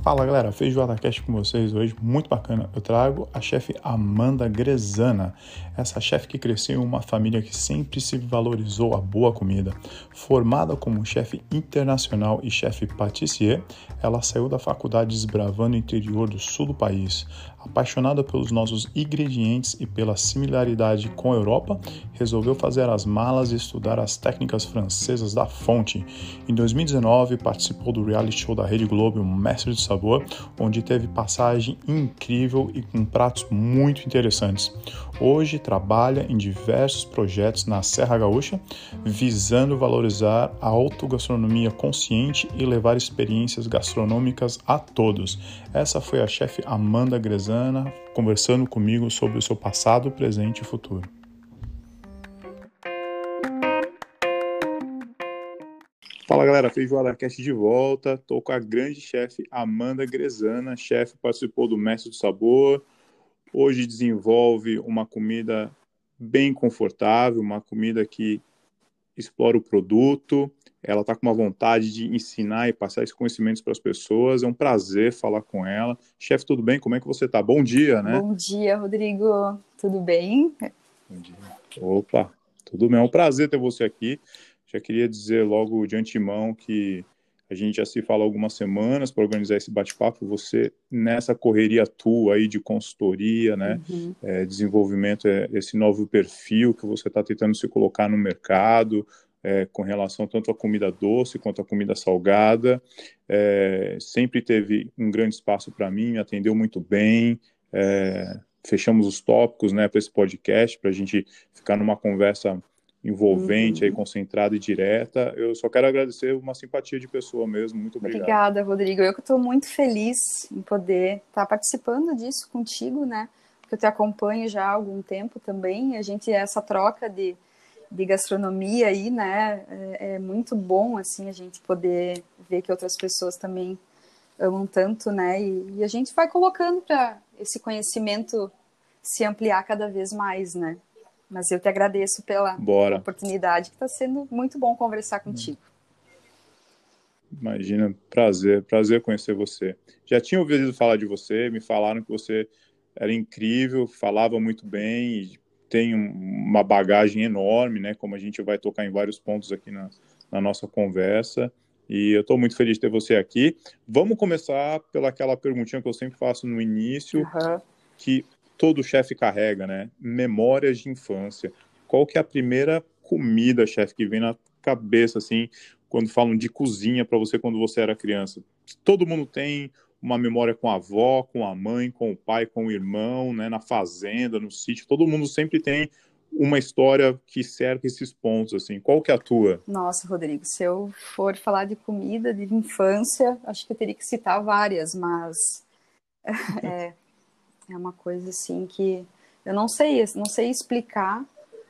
Fala galera, Feijoada Cast com vocês hoje, muito bacana. Eu trago a chefe Amanda Grezana, essa chefe que cresceu em uma família que sempre se valorizou a boa comida. Formada como chefe internacional e chefe patissier, ela saiu da faculdade desbravando o interior do sul do país. Apaixonada pelos nossos ingredientes e pela similaridade com a Europa, resolveu fazer as malas e estudar as técnicas francesas da fonte. Em 2019, participou do reality show da Rede Globo, Mestre do Sabor, onde teve passagem incrível e com pratos muito interessantes. Hoje trabalha em diversos projetos na Serra Gaúcha, visando valorizar a autogastronomia consciente e levar experiências gastronômicas a todos. Essa foi a chefe Amanda Grezana conversando comigo sobre o seu passado, presente e futuro. Fala galera, Feijoada Cast de volta. Tô com a grande chefe Amanda Grezana. Chefe participou do Mestre do Sabor, Hoje desenvolve uma comida bem confortável, uma comida que explora o produto. Ela está com uma vontade de ensinar e passar esses conhecimentos para as pessoas. É um prazer falar com ela. Chefe, tudo bem? Como é que você está? Bom dia, né? Bom dia, Rodrigo. Tudo bem? Bom dia. Opa, tudo bem. É um prazer ter você aqui. Já queria dizer logo de antemão que a gente já se fala algumas semanas para organizar esse bate-papo. Você, nessa correria tua aí de consultoria, né, uhum. é, desenvolvimento, é, esse novo perfil que você está tentando se colocar no mercado, é, com relação tanto à comida doce quanto à comida salgada. É, sempre teve um grande espaço para mim, me atendeu muito bem. É, fechamos os tópicos né, para esse podcast, para a gente ficar numa conversa envolvente, uhum. aí, concentrada e direta. Eu só quero agradecer uma simpatia de pessoa mesmo. Muito obrigado. Obrigada, Rodrigo. Eu que estou muito feliz em poder estar tá participando disso contigo, né? Porque eu te acompanho já há algum tempo também. A gente, essa troca de, de gastronomia aí, né? É, é muito bom, assim, a gente poder ver que outras pessoas também amam tanto, né? E, e a gente vai colocando para esse conhecimento se ampliar cada vez mais, né? Mas eu te agradeço pela Bora. oportunidade, que está sendo muito bom conversar contigo. Imagina, prazer, prazer conhecer você. Já tinha ouvido falar de você, me falaram que você era incrível, falava muito bem e tem uma bagagem enorme, né? Como a gente vai tocar em vários pontos aqui na, na nossa conversa. E eu estou muito feliz de ter você aqui. Vamos começar pelaquela perguntinha que eu sempre faço no início, uhum. que todo chefe carrega, né? Memórias de infância. Qual que é a primeira comida, chefe, que vem na cabeça, assim, quando falam de cozinha para você quando você era criança? Todo mundo tem uma memória com a avó, com a mãe, com o pai, com o irmão, né? Na fazenda, no sítio. Todo mundo sempre tem uma história que cerca esses pontos, assim. Qual que é a tua? Nossa, Rodrigo, se eu for falar de comida, de infância, acho que eu teria que citar várias, mas... É, é uma coisa assim que eu não sei, não sei explicar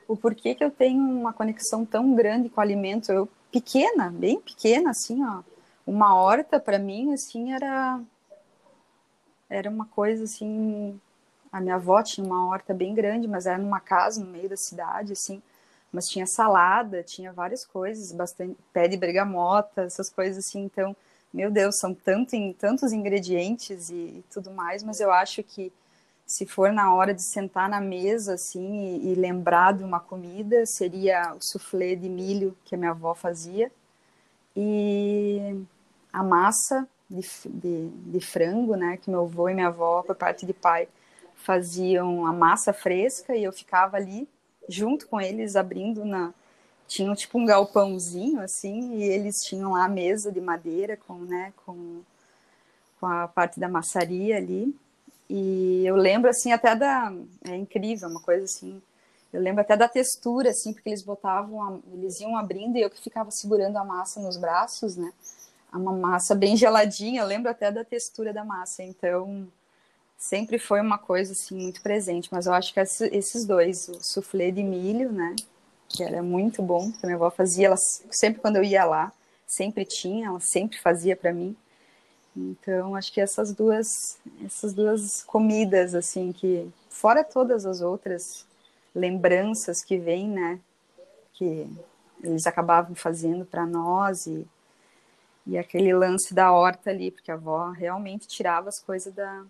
o porquê que eu tenho uma conexão tão grande com o alimento. Eu pequena, bem pequena assim, ó. Uma horta para mim assim era era uma coisa assim, a minha avó tinha uma horta bem grande, mas era numa casa no meio da cidade assim, mas tinha salada, tinha várias coisas, bastante pé de bergamota, essas coisas assim, então, meu Deus, são tanto, tantos ingredientes e, e tudo mais, mas eu acho que se for na hora de sentar na mesa assim e, e, lembrar de uma comida, seria o soufflé de milho que a minha avó fazia e a massa de, de, de frango, né, que meu avô e minha avó, por parte de pai, faziam a massa fresca e eu ficava ali junto com eles abrindo na tinham tipo um galpãozinho assim e eles tinham lá a mesa de madeira com né com, com a parte da maçaria ali e eu lembro, assim, até da... É incrível, uma coisa assim... Eu lembro até da textura, assim, porque eles botavam... A... Eles iam abrindo e eu que ficava segurando a massa nos braços, né? Uma massa bem geladinha, lembro até da textura da massa. Então, sempre foi uma coisa, assim, muito presente. Mas eu acho que esses dois, o soufflé de milho, né? Que era muito bom, que a minha avó fazia. Ela, sempre quando eu ia lá, sempre tinha, ela sempre fazia para mim. Então, acho que essas duas, essas duas comidas, assim, que fora todas as outras lembranças que vêm, né, que eles acabavam fazendo para nós e, E aquele lance da horta ali, porque a avó realmente tirava as coisas da,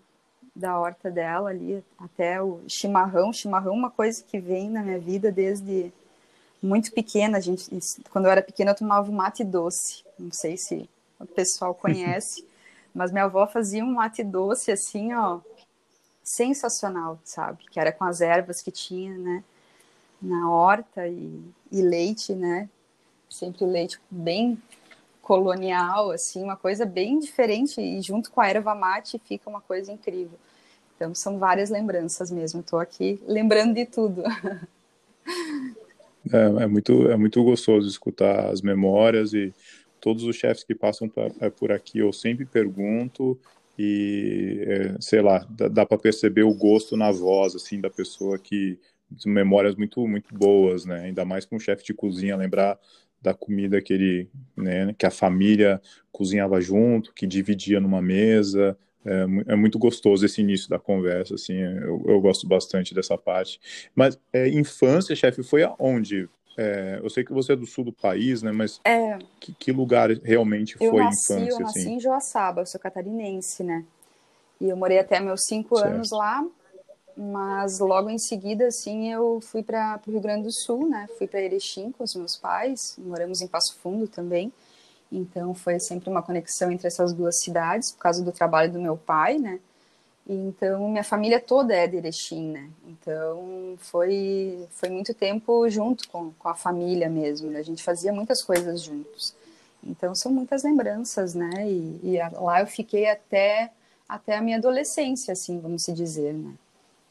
da horta dela ali, até o chimarrão. Chimarrão é uma coisa que vem na minha vida desde muito pequena. A gente, quando eu era pequena, eu tomava mate doce. Não sei se o pessoal conhece, mas minha avó fazia um mate doce assim, ó, sensacional, sabe? Que era com as ervas que tinha, né? Na horta e, e leite, né? Sempre o leite bem colonial, assim, uma coisa bem diferente e junto com a erva mate fica uma coisa incrível. Então são várias lembranças mesmo. Estou aqui lembrando de tudo. É, é, muito é muito gostoso escutar as memórias e todos os chefes que passam pra, é, por aqui eu sempre pergunto e é, sei lá dá, dá para perceber o gosto na voz assim da pessoa que memórias muito muito boas né ainda mais com um chefe de cozinha lembrar da comida que ele né que a família cozinhava junto que dividia numa mesa é, é, muito gostoso esse início da conversa, assim, eu, eu gosto bastante dessa parte. Mas é, infância, chefe, foi aonde? É, eu sei que você é do sul do país, né? Mas é, que, que, lugar realmente eu foi nasci, infância? Eu nasci assim? em Joaçaba, eu sou catarinense, né? E eu morei até meus cinco certo. anos lá, mas logo em seguida, assim, eu fui para o Rio Grande do Sul, né? Fui para Erechim com os meus pais, moramos em Passo Fundo também. Então foi sempre uma conexão entre essas duas cidades, por causa do trabalho do meu pai, né? Então minha família toda é de Erechim, né? Então foi foi muito tempo junto com, com a família mesmo, né? A gente fazia muitas coisas juntos. Então são muitas lembranças, né? E, e lá eu fiquei até até a minha adolescência, assim, vamos se dizer, né?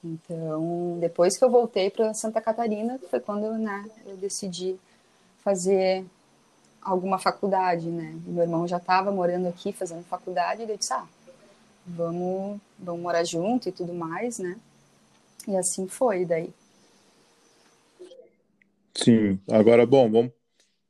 Então, depois que eu voltei para Santa Catarina, foi quando né, eu decidi fazer alguma faculdade, né? Meu irmão já estava morando aqui, fazendo faculdade, e eu disse, ah, vamos, vamos morar junto e tudo mais, né? E assim foi daí. Sim, agora, bom, vamos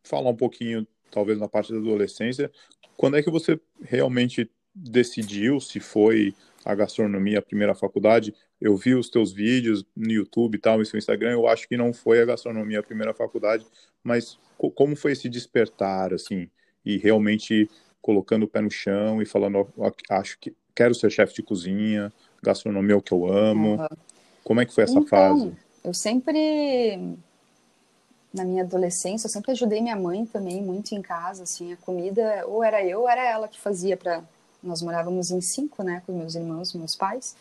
falar um pouquinho, talvez na parte da adolescência. Quando é que você realmente decidiu se foi a gastronomia a primeira faculdade? Eu vi os teus vídeos no YouTube e tal, no seu Instagram, eu acho que não foi a gastronomia a primeira faculdade, mas como foi esse despertar, assim, e realmente colocando o pé no chão e falando, acho que quero ser chefe de cozinha, gastronomia é o que eu amo. Uhum. Como é que foi essa então, fase? Eu sempre, na minha adolescência, eu sempre ajudei minha mãe também muito em casa, assim, a comida, ou era eu ou era ela que fazia para nós morávamos em cinco, né, com meus irmãos, meus pais.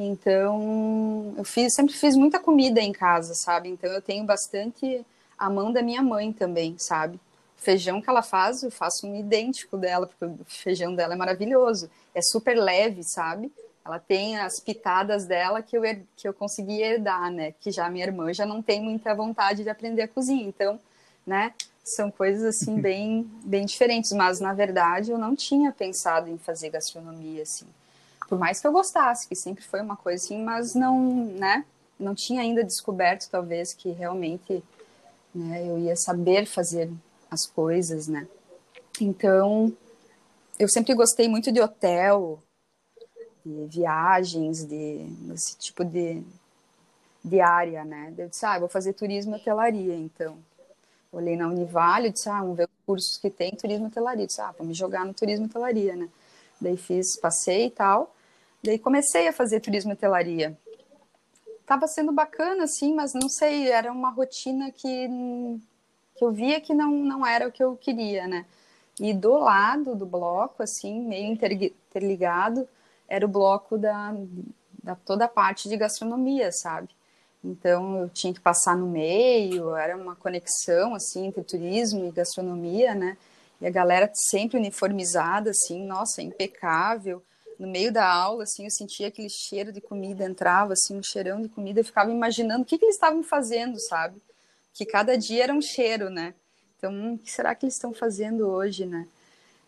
Então, eu fiz, sempre fiz muita comida em casa, sabe? Então, eu tenho bastante a mão da minha mãe também, sabe? O feijão que ela faz, eu faço um idêntico dela, porque o feijão dela é maravilhoso. É super leve, sabe? Ela tem as pitadas dela que eu, que eu consegui herdar, né? Que já minha irmã já não tem muita vontade de aprender a cozinhar. Então, né? São coisas assim bem, bem diferentes. Mas, na verdade, eu não tinha pensado em fazer gastronomia, assim. Por mais que eu gostasse, que sempre foi uma coisa assim, mas não, né? Não tinha ainda descoberto, talvez, que realmente né? Eu ia saber fazer as coisas, né? Então, eu sempre gostei muito de hotel, de viagens, de esse tipo de, de área, né? Eu disse, ah, vou fazer turismo e hotelaria, então. Olhei na Univale, disse, ah, vamos ver os cursos que tem turismo e hotelaria. disse, ah, me jogar no turismo e hotelaria, né? Daí fiz, passei e tal. Daí comecei a fazer turismo e hotelaria estava sendo bacana, assim, mas não sei, era uma rotina que, que eu via que não, não era o que eu queria, né? E do lado do bloco, assim, meio interligado, era o bloco da, da toda a parte de gastronomia, sabe? Então eu tinha que passar no meio, era uma conexão assim entre turismo e gastronomia, né? E a galera sempre uniformizada, assim, nossa, impecável no meio da aula, assim, eu sentia aquele cheiro de comida, entrava, assim, um cheirão de comida, eu ficava imaginando o que, que eles estavam fazendo, sabe? Que cada dia era um cheiro, né? Então, hum, o que será que eles estão fazendo hoje, né?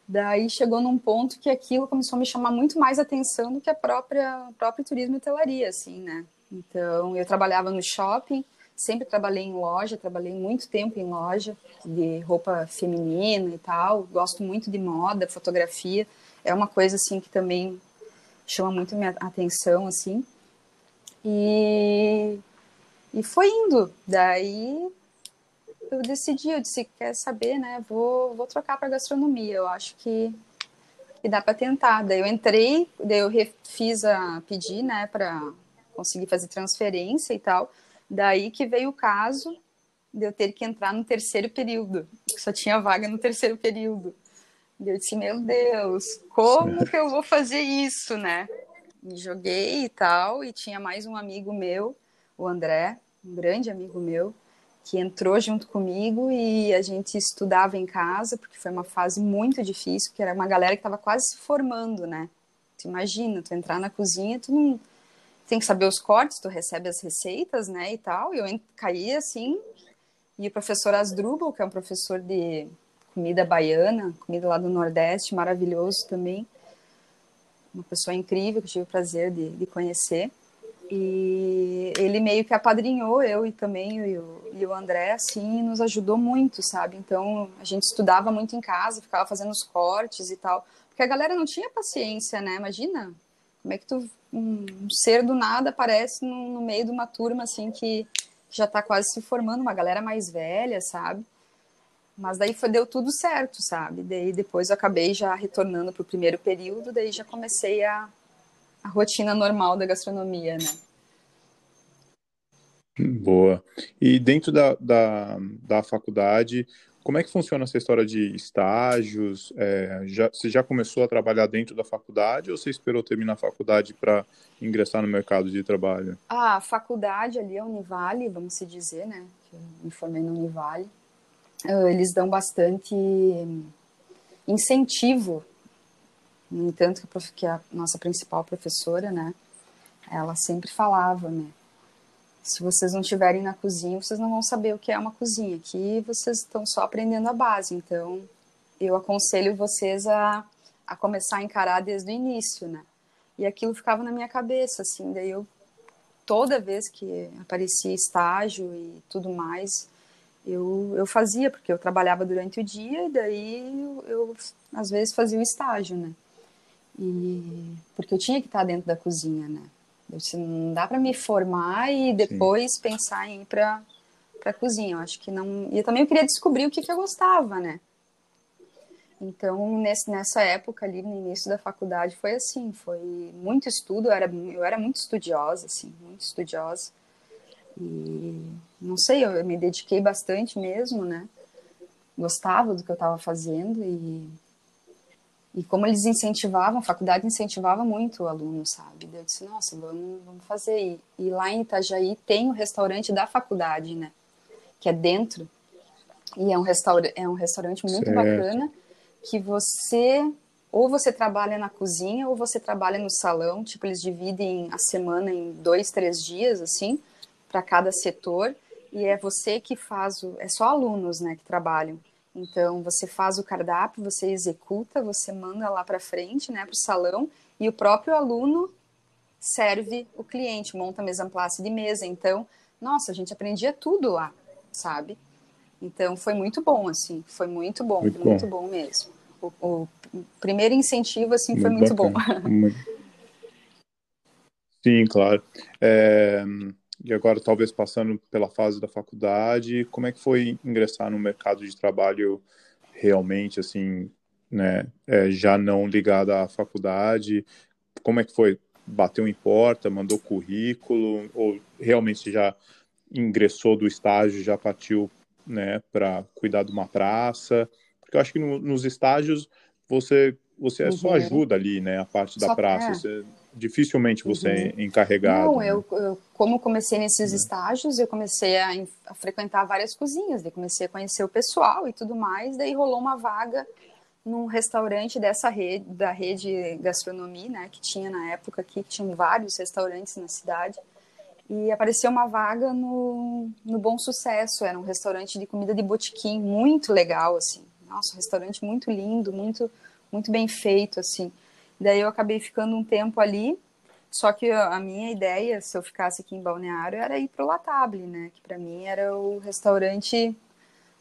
Daí chegou num ponto que aquilo começou a me chamar muito mais atenção do que a própria o próprio turismo e hotelaria, assim, né? Então, eu trabalhava no shopping, sempre trabalhei em loja, trabalhei muito tempo em loja de roupa feminina e tal, gosto muito de moda, fotografia é uma coisa assim que também chama muito minha atenção assim e e foi indo daí eu decidi, eu disse, quer saber, né? Vou, vou trocar para gastronomia. Eu acho que, que dá para tentar. Daí eu entrei, daí eu fiz a pedir, né, para conseguir fazer transferência e tal. Daí que veio o caso de eu ter que entrar no terceiro período. Só tinha vaga no terceiro período. E eu disse, meu Deus, como que eu vou fazer isso, né? Me joguei e tal, e tinha mais um amigo meu, o André, um grande amigo meu, que entrou junto comigo e a gente estudava em casa, porque foi uma fase muito difícil, porque era uma galera que estava quase se formando, né? Tu imagina, tu entrar na cozinha, tu não tem que saber os cortes, tu recebe as receitas, né, e tal. E eu caí assim, e o professor Asdrubal, que é um professor de comida baiana, comida lá do Nordeste, maravilhoso também, uma pessoa incrível que eu tive o prazer de, de conhecer. E ele meio que apadrinhou eu e também e o, e o André, assim, nos ajudou muito, sabe? Então a gente estudava muito em casa, ficava fazendo os cortes e tal, porque a galera não tinha paciência, né? Imagina como é que tu, um, ser do nada aparece no, no, meio de uma turma assim que já tá quase se formando, uma galera mais velha, sabe? Mas daí foi, deu tudo certo, sabe? Daí depois eu acabei já retornando para o primeiro período, daí já comecei a, a rotina normal da gastronomia, né? Boa. E dentro da, da, da faculdade, como é que funciona essa história de estágios? É, já, você já começou a trabalhar dentro da faculdade ou você esperou terminar a faculdade para ingressar no mercado de trabalho? A faculdade ali, a Univale, vamos se dizer, né? Eu me formei no Univale. Ah, eles dão bastante incentivo no entanto, que a nossa principal professora, né, ela sempre falava, né, se vocês não estiverem na cozinha, vocês não vão saber o que é uma cozinha. Aqui vocês estão só aprendendo a base. Então, eu aconselho vocês a, a começar a encarar desde o início, né? E aquilo ficava na minha cabeça, assim. Daí eu, toda vez que aparecia estágio e tudo mais, eu, eu fazia, porque eu trabalhava durante o dia e daí eu, eu às vezes fazia o estágio, né? E porque eu tinha que estar dentro da cozinha, né? Eu disse, não dá para me formar e depois Sim. pensar em ir para para cozinha. Eu acho que não. E eu também queria descobrir o que, que eu gostava, né? Então, nesse, nessa época ali, no início da faculdade, foi assim, foi muito estudo, eu era, eu era muito estudiosa, assim, muito estudiosa. E, não sei, eu, me dediquei bastante mesmo, né? Gostava do que eu estava fazendo e e como eles incentivavam, a faculdade incentivava muito o aluno, sabe? Eu disse, nossa, vamos, vamos fazer. E, e lá em Itajaí tem o restaurante da faculdade, né? Que é dentro. E é um, restaura é um restaurante muito certo. bacana que você ou você trabalha na cozinha ou você trabalha no salão. Tipo, eles dividem a semana em dois, três dias, assim, para cada setor. E é você que faz o. É só alunos, né, que trabalham. Então, você faz o cardápio, você executa, você manda lá para frente, né, para o salão, e o próprio aluno serve o cliente, monta a mesa place de mesa. Então, nossa, a gente aprendia tudo lá, sabe? Então, foi muito bom, assim, foi muito bom, muito, muito bom. bom. mesmo. O, o, primeiro incentivo, assim, muito foi muito bacana. bom. Sim, claro. É, e agora talvez passando pela fase da faculdade, como é que foi ingressar no mercado de trabalho realmente, assim, né, é, já não ligado à faculdade? Como é que foi? Bateu em porta, mandou currículo, ou realmente já ingressou do estágio, já partiu, né, para cuidar de uma praça? Porque eu acho que no, nos estágios você você é só uhum. ajuda ali, né, a parte da só, praça. É. Você dificilmente você uhum. é encarregado. Não, né? eu, eu, como comecei nesses uhum. estágios, eu comecei a, a, frequentar várias cozinhas, daí comecei a conhecer o pessoal e tudo mais, daí rolou uma vaga num restaurante dessa rede, da rede gastronomia, né, que tinha na época aqui, que tinham vários restaurantes na cidade, e apareceu uma vaga no, no Bom Sucesso, era um restaurante de comida de botiquim, muito legal, assim, nossa, um restaurante muito lindo, muito, muito bem feito, assim, Daí eu acabei ficando um tempo ali, só que a minha ideia, se eu ficasse aqui em Balneário, era ir pro Latable, né? Que para mim era o restaurante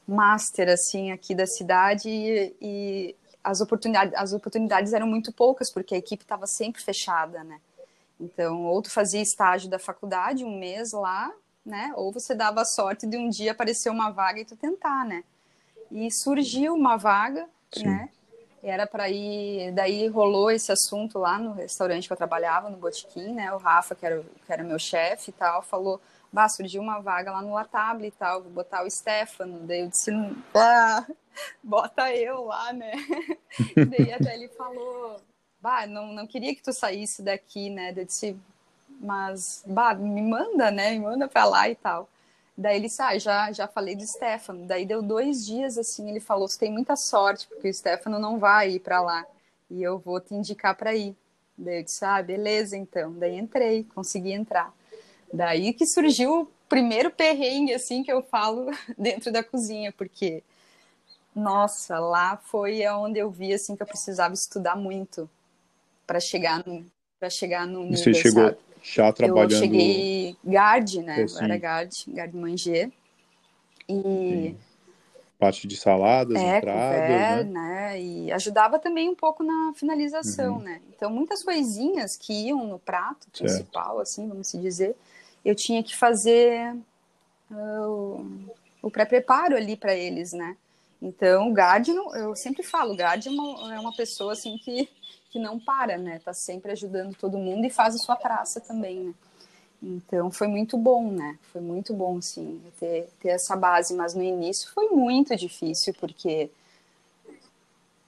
master, assim, aqui da cidade e, e as, oportunidades, as oportunidades eram muito poucas, porque a equipe estava sempre fechada, né? Então, ou tu fazia estágio da faculdade, um mês lá, né? Ou você dava sorte de um dia aparecer uma vaga e tu tentar, né? E surgiu uma vaga, Sim. né? Era para ir, daí rolou esse assunto lá no restaurante que eu trabalhava, no Botequim, né? O Rafa, que era, que era meu chefe e tal, falou: Bah, surgiu uma vaga lá no Latable e tal, vou botar o Stefano. Daí eu disse: ah, bota eu lá, né? daí até ele falou: Bah, não, não queria que tu saísse daqui, né? Daí eu disse: Mas, bah, me manda, né? Me manda pra lá e tal. Daí ele disse, ah, já, já falei do Stefano. Daí deu dois dias, assim, ele falou, você tem muita sorte, porque o Stefano não vai ir para lá. E eu vou te indicar para ir. Daí eu disse, ah, beleza, então. Daí entrei, consegui entrar. Daí que surgiu o primeiro perrengue, assim, que eu falo dentro da cozinha, porque, nossa, lá foi onde eu vi, assim, que eu precisava estudar muito para chegar no para chegar no nível, Você chegou, sabe? Já trabalhando. Eu cheguei guard, né? Eu era guard, guard manger. E. Sim. Parte de saladas, é, entradas, couvert, né? né? E ajudava também um pouco na finalização, uhum. né? Então, muitas coisinhas que iam no prato principal, certo. assim, vamos se dizer, eu tinha que fazer uh, o pré-preparo ali para eles, né? Então, o guard, eu sempre falo, o guard é uma, é uma pessoa, assim, que que não para, né? Tá sempre ajudando todo mundo e faz a sua praça também, né? Então foi muito bom, né? Foi muito bom, sim, ter, ter essa base. Mas no início foi muito difícil, porque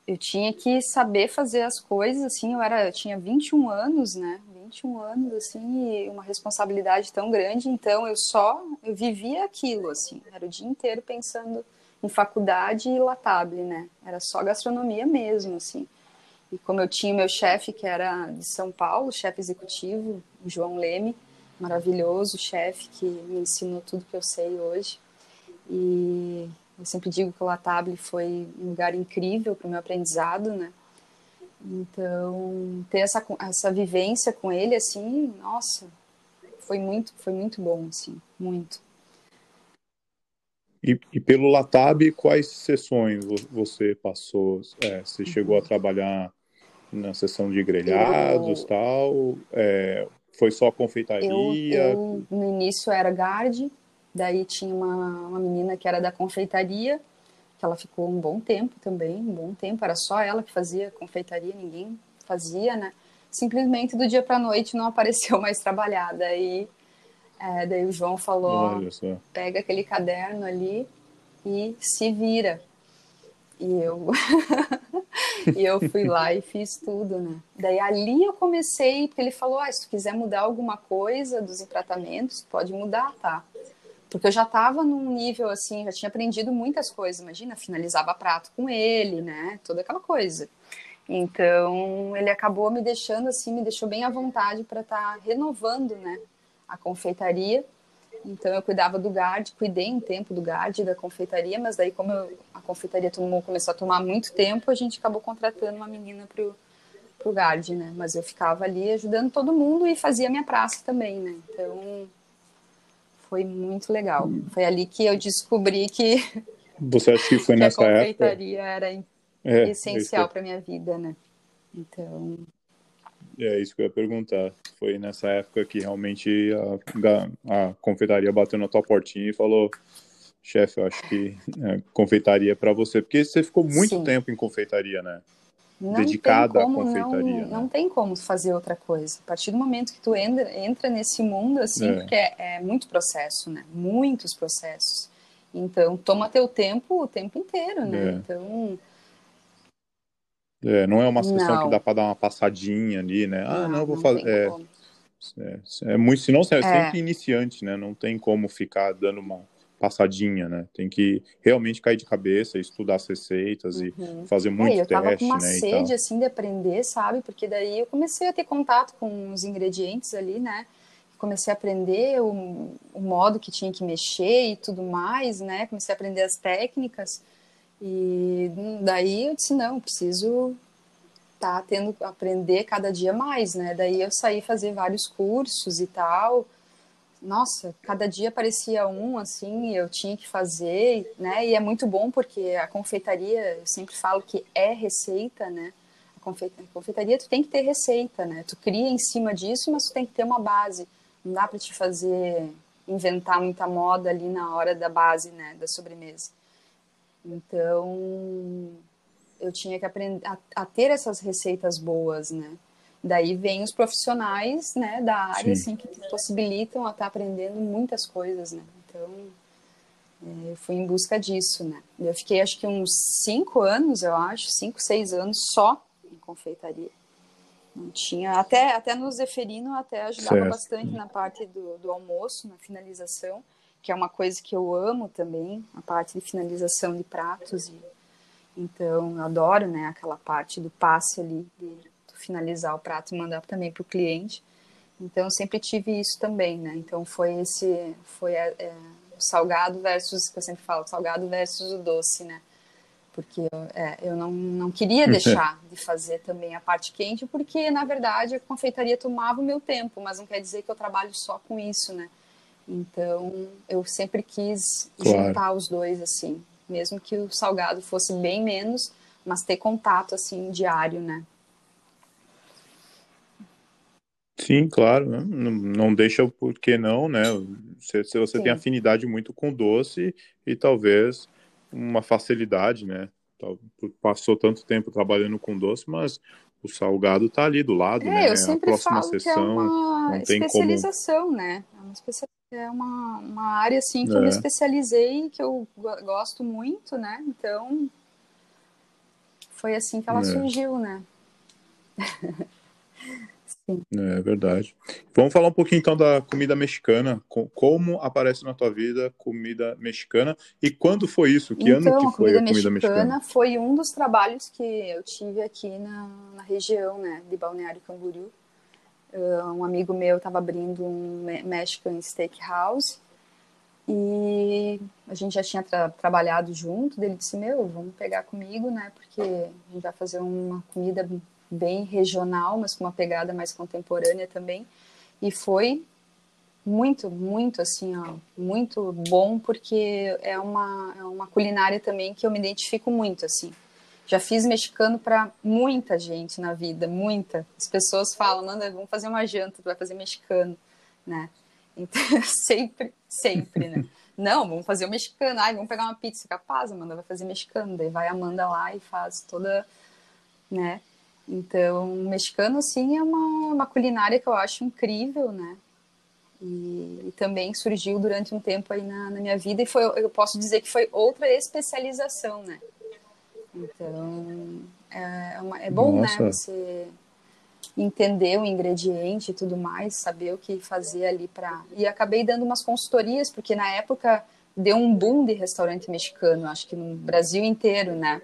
eu tinha que saber fazer as coisas, assim, eu era, eu tinha 21 anos, né? 21 anos, assim, e uma responsabilidade tão grande, então eu só, eu vivia aquilo, assim, era o dia inteiro pensando em faculdade e latable, né? Era só gastronomia mesmo, assim. E como eu tinha meu chefe, que era de São Paulo, chefe executivo, João Leme, maravilhoso chefe, que me ensinou tudo que eu sei hoje. E eu sempre digo que o Latable foi um lugar incrível para o meu aprendizado, né? Então, ter essa, essa vivência com ele, assim, nossa, foi muito, foi muito bom, assim, muito. E, e pelo Latab, quais sessões você passou? É, você chegou a trabalhar na sessão de grelhados eu... tal? É, foi só confeitaria? Eu, eu, no início era guard, daí tinha uma, uma menina que era da confeitaria, que ela ficou um bom tempo também, um bom tempo, era só ela que fazia confeitaria, ninguém fazia, né? Simplesmente do dia para noite não apareceu mais trabalhar, daí, é, daí o João falou, pega aquele caderno ali e se vira. E eu e eu fui lá e fiz tudo, né? Daí ali eu comecei, porque ele falou: ah, se tu quiser mudar alguma coisa dos tratamentos, pode mudar, tá? Porque eu já estava num nível assim, já tinha aprendido muitas coisas. Imagina, finalizava prato com ele, né? Toda aquela coisa. Então, ele acabou me deixando assim, me deixou bem à vontade para estar tá renovando, né? A confeitaria então eu cuidava do GARD, cuidei um tempo do GARD da confeitaria, mas daí como eu, a confeitaria tomou, começou a tomar muito tempo, a gente acabou contratando uma menina pro pro GARD, né? Mas eu ficava ali ajudando todo mundo e fazia minha praça também, né? Então foi muito legal. Foi ali que eu descobri que você acha que foi que nessa época? A confeitaria era é, essencial para minha vida, né? Então é isso que eu ia perguntar. Foi nessa época que realmente a, a confeitaria bateu na tua portinha e falou: chefe, eu acho que é, confeitaria para você. Porque você ficou muito Sim. tempo em confeitaria, né? Não Dedicada à confeitaria. Não, né? não tem como fazer outra coisa. A partir do momento que tu entra, entra nesse mundo, assim, é. porque é, é muito processo, né? Muitos processos. Então, toma teu tempo o tempo inteiro, né? É. Então, é, não é uma sessão não. que dá para dar uma passadinha ali, né? Ah, não, não vou fazer. É, é, é, muito, senão você é, é sempre iniciante, né? Não tem como ficar dando uma passadinha, né? Tem que realmente cair de cabeça, estudar as receitas uhum. e fazer muito é, eu tava com uma né, sede, assim, de aprender, sabe? Porque daí eu comecei a ter contato com os ingredientes ali, né? Comecei a aprender o, o modo que tinha que mexer e tudo mais, né? Comecei a aprender as técnicas. E daí eu disse, não, preciso tá tendo aprender cada dia mais, né? Daí eu saí fazer vários cursos e tal. Nossa, cada dia aparecia um assim, eu tinha que fazer, né? E é muito bom porque a confeitaria, eu sempre falo que é receita, né? A confeitaria tu tem que ter receita, né? Tu cria em cima disso, mas tu tem que ter uma base. Não dá para te fazer inventar muita moda ali na hora da base, né, da sobremesa. Então, eu tinha que aprender a, a ter essas receitas boas, né? Daí vem os profissionais, né, da área, Sim. assim, que possibilitam a estar tá aprendendo muitas coisas, né? Então, é, eu fui em busca disso, né? Eu fiquei, acho que uns cinco anos, eu acho, cinco, seis anos só em confeitaria. Não tinha, até, até no Zeferino, até ajudava certo. bastante na parte do, do almoço, na finalização, que é uma coisa que eu amo também, a parte de finalização de pratos. E, então, eu adoro, né, aquela parte do passe ali, de finalizar o prato e mandar também para o cliente. Então, eu sempre tive isso também, né? Então, foi esse, foi é, é, o salgado versus, que eu sempre falo, salgado versus o doce, né? Porque é, eu não, não queria deixar de fazer também a parte quente, porque, na verdade, a confeitaria tomava o meu tempo, mas não quer dizer que eu trabalho só com isso, né? Então, eu sempre quis claro. juntar os dois, assim, mesmo que o salgado fosse bem menos, mas ter contato, assim, diário, né? Sim, claro, né? não, não deixa por que não, né? Se, se você Sim. tem afinidade muito com doce e talvez uma facilidade, né? Passou tanto tempo trabalhando com doce, mas o salgado está ali do lado, é, né? Eu sempre a próxima falo sessão, que é uma especialização, como... né? É uma, especial... é uma, uma área assim que é. eu me é. especializei, que eu gosto muito, né? Então foi assim que ela é. surgiu, né? Sim. É verdade. Vamos falar um pouquinho então da comida mexicana. Como aparece na tua vida comida mexicana e quando foi isso? Que então, ano que foi a comida, comida mexicana? mexicana? Foi um dos trabalhos que eu tive aqui na, na região, né, de Balneário Camboriú. Uh, um amigo meu estava abrindo um Mexican Steakhouse e a gente já tinha tra trabalhado junto. Ele disse: Meu, vamos pegar comigo, né? Porque a gente vai fazer uma comida bem regional, mas com uma pegada mais contemporânea também. E foi muito, muito assim, ó, muito bom, porque é uma, é uma culinária também que eu me identifico muito, assim. Já fiz mexicano para muita gente na vida, muita. As pessoas falam, Nanda, vamos fazer uma janta, tu vai fazer mexicano, né? Então, sempre, sempre, né? Não, vamos fazer o mexicano. Ai, vamos pegar uma pizza capaz, Amanda vai fazer mexicano. Daí vai a Amanda lá e faz toda, né? Então, mexicano, assim, é uma, uma culinária que eu acho incrível, né? E, e, também surgiu durante um tempo aí na, na, minha vida e foi, eu posso dizer que foi outra especialização, né? Então, é, é uma, é bom, né, Nossa. né, você entender o ingrediente e tudo mais, saber o que fazer ali para... E acabei dando umas consultorias, porque na época deu um boom de restaurante mexicano, acho que no Brasil inteiro, né?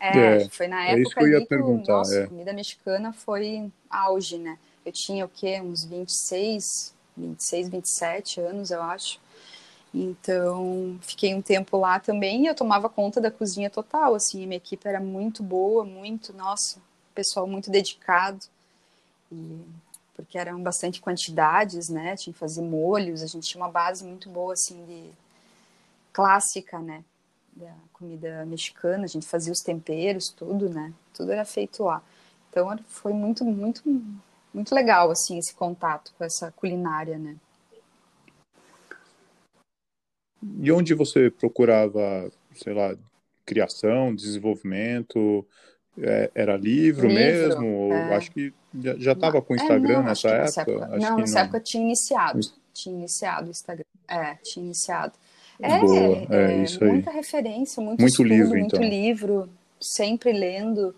É, é, foi na época é isso que eu ia perguntar, nossa, é. comida mexicana foi auge, né? Eu tinha o quê? Uns 26, 26, 27 anos, eu acho. Então, fiquei um tempo lá também e eu tomava conta da cozinha total, assim, minha equipe era muito boa, muito, nossa, pessoal muito dedicado. E porque eram bastante quantidades, né? Tinha que fazer molhos, a gente tinha uma base muito boa assim de clássica, né? da comida mexicana, a gente fazia os temperos, tudo, né? Tudo era feito lá. Então foi muito, muito, muito legal, assim, esse contato com essa culinária, né? E onde você procurava, sei lá, criação, desenvolvimento? É, era livro, livro mesmo? É... Acho que já estava com o Instagram é, não, nessa, época? nessa época? Não, nessa época tinha iniciado. Tinha iniciado o Instagram. É, tinha iniciado. É, Boa, é, é isso muita referência, muito, muito estudo, livro, muito então. livro, sempre lendo,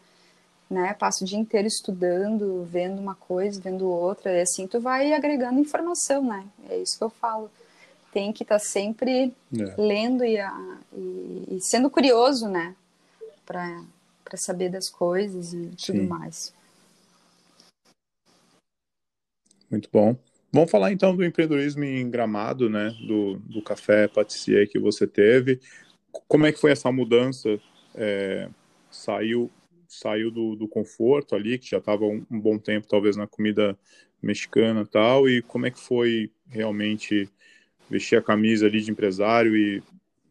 né? Passo o dia inteiro estudando, vendo uma coisa, vendo outra, e assim tu vai agregando informação, né? É isso que eu falo. Tem que estar tá sempre é. lendo e, e, e, sendo curioso, né? Para saber das coisas e tudo Sim. mais. Muito bom. Vamos falar então do empreendedorismo em Gramado, né? Do, do café patissier que você teve. Como é que foi essa mudança? É, saiu saiu do, do, conforto ali, que já estava um, um, bom tempo talvez na comida mexicana e tal, e como é que foi realmente vestir a camisa ali de empresário e,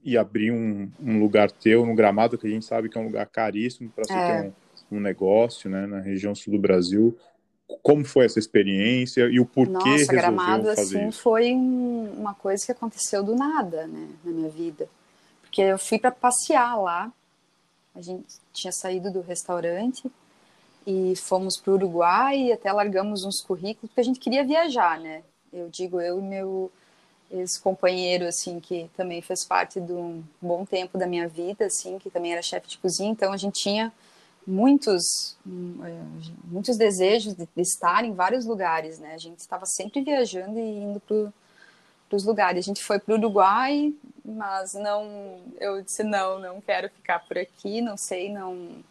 e abrir um, um lugar teu no Gramado, que a gente sabe que é um lugar caríssimo para você é. ter um, um negócio, né, na região sul do Brasil como foi essa experiência e o porquê Nossa, resolveu Gramado, fazer assim, isso? foi um, uma coisa que aconteceu do nada, né, na minha vida. Porque eu fui para passear lá, a gente tinha saído do restaurante e fomos para o Uruguai e até largamos uns currículos, porque a gente queria viajar, né? Eu digo, eu e meu ex-companheiro, assim, que também fez parte de um bom tempo da minha vida, assim, que também era chefe de cozinha, então a gente tinha muitos muitos desejos de, de, estar em vários lugares, né? A gente estava sempre viajando e indo para os lugares. A gente foi para o Uruguai, mas não, eu disse não, não quero ficar por aqui, não sei, não,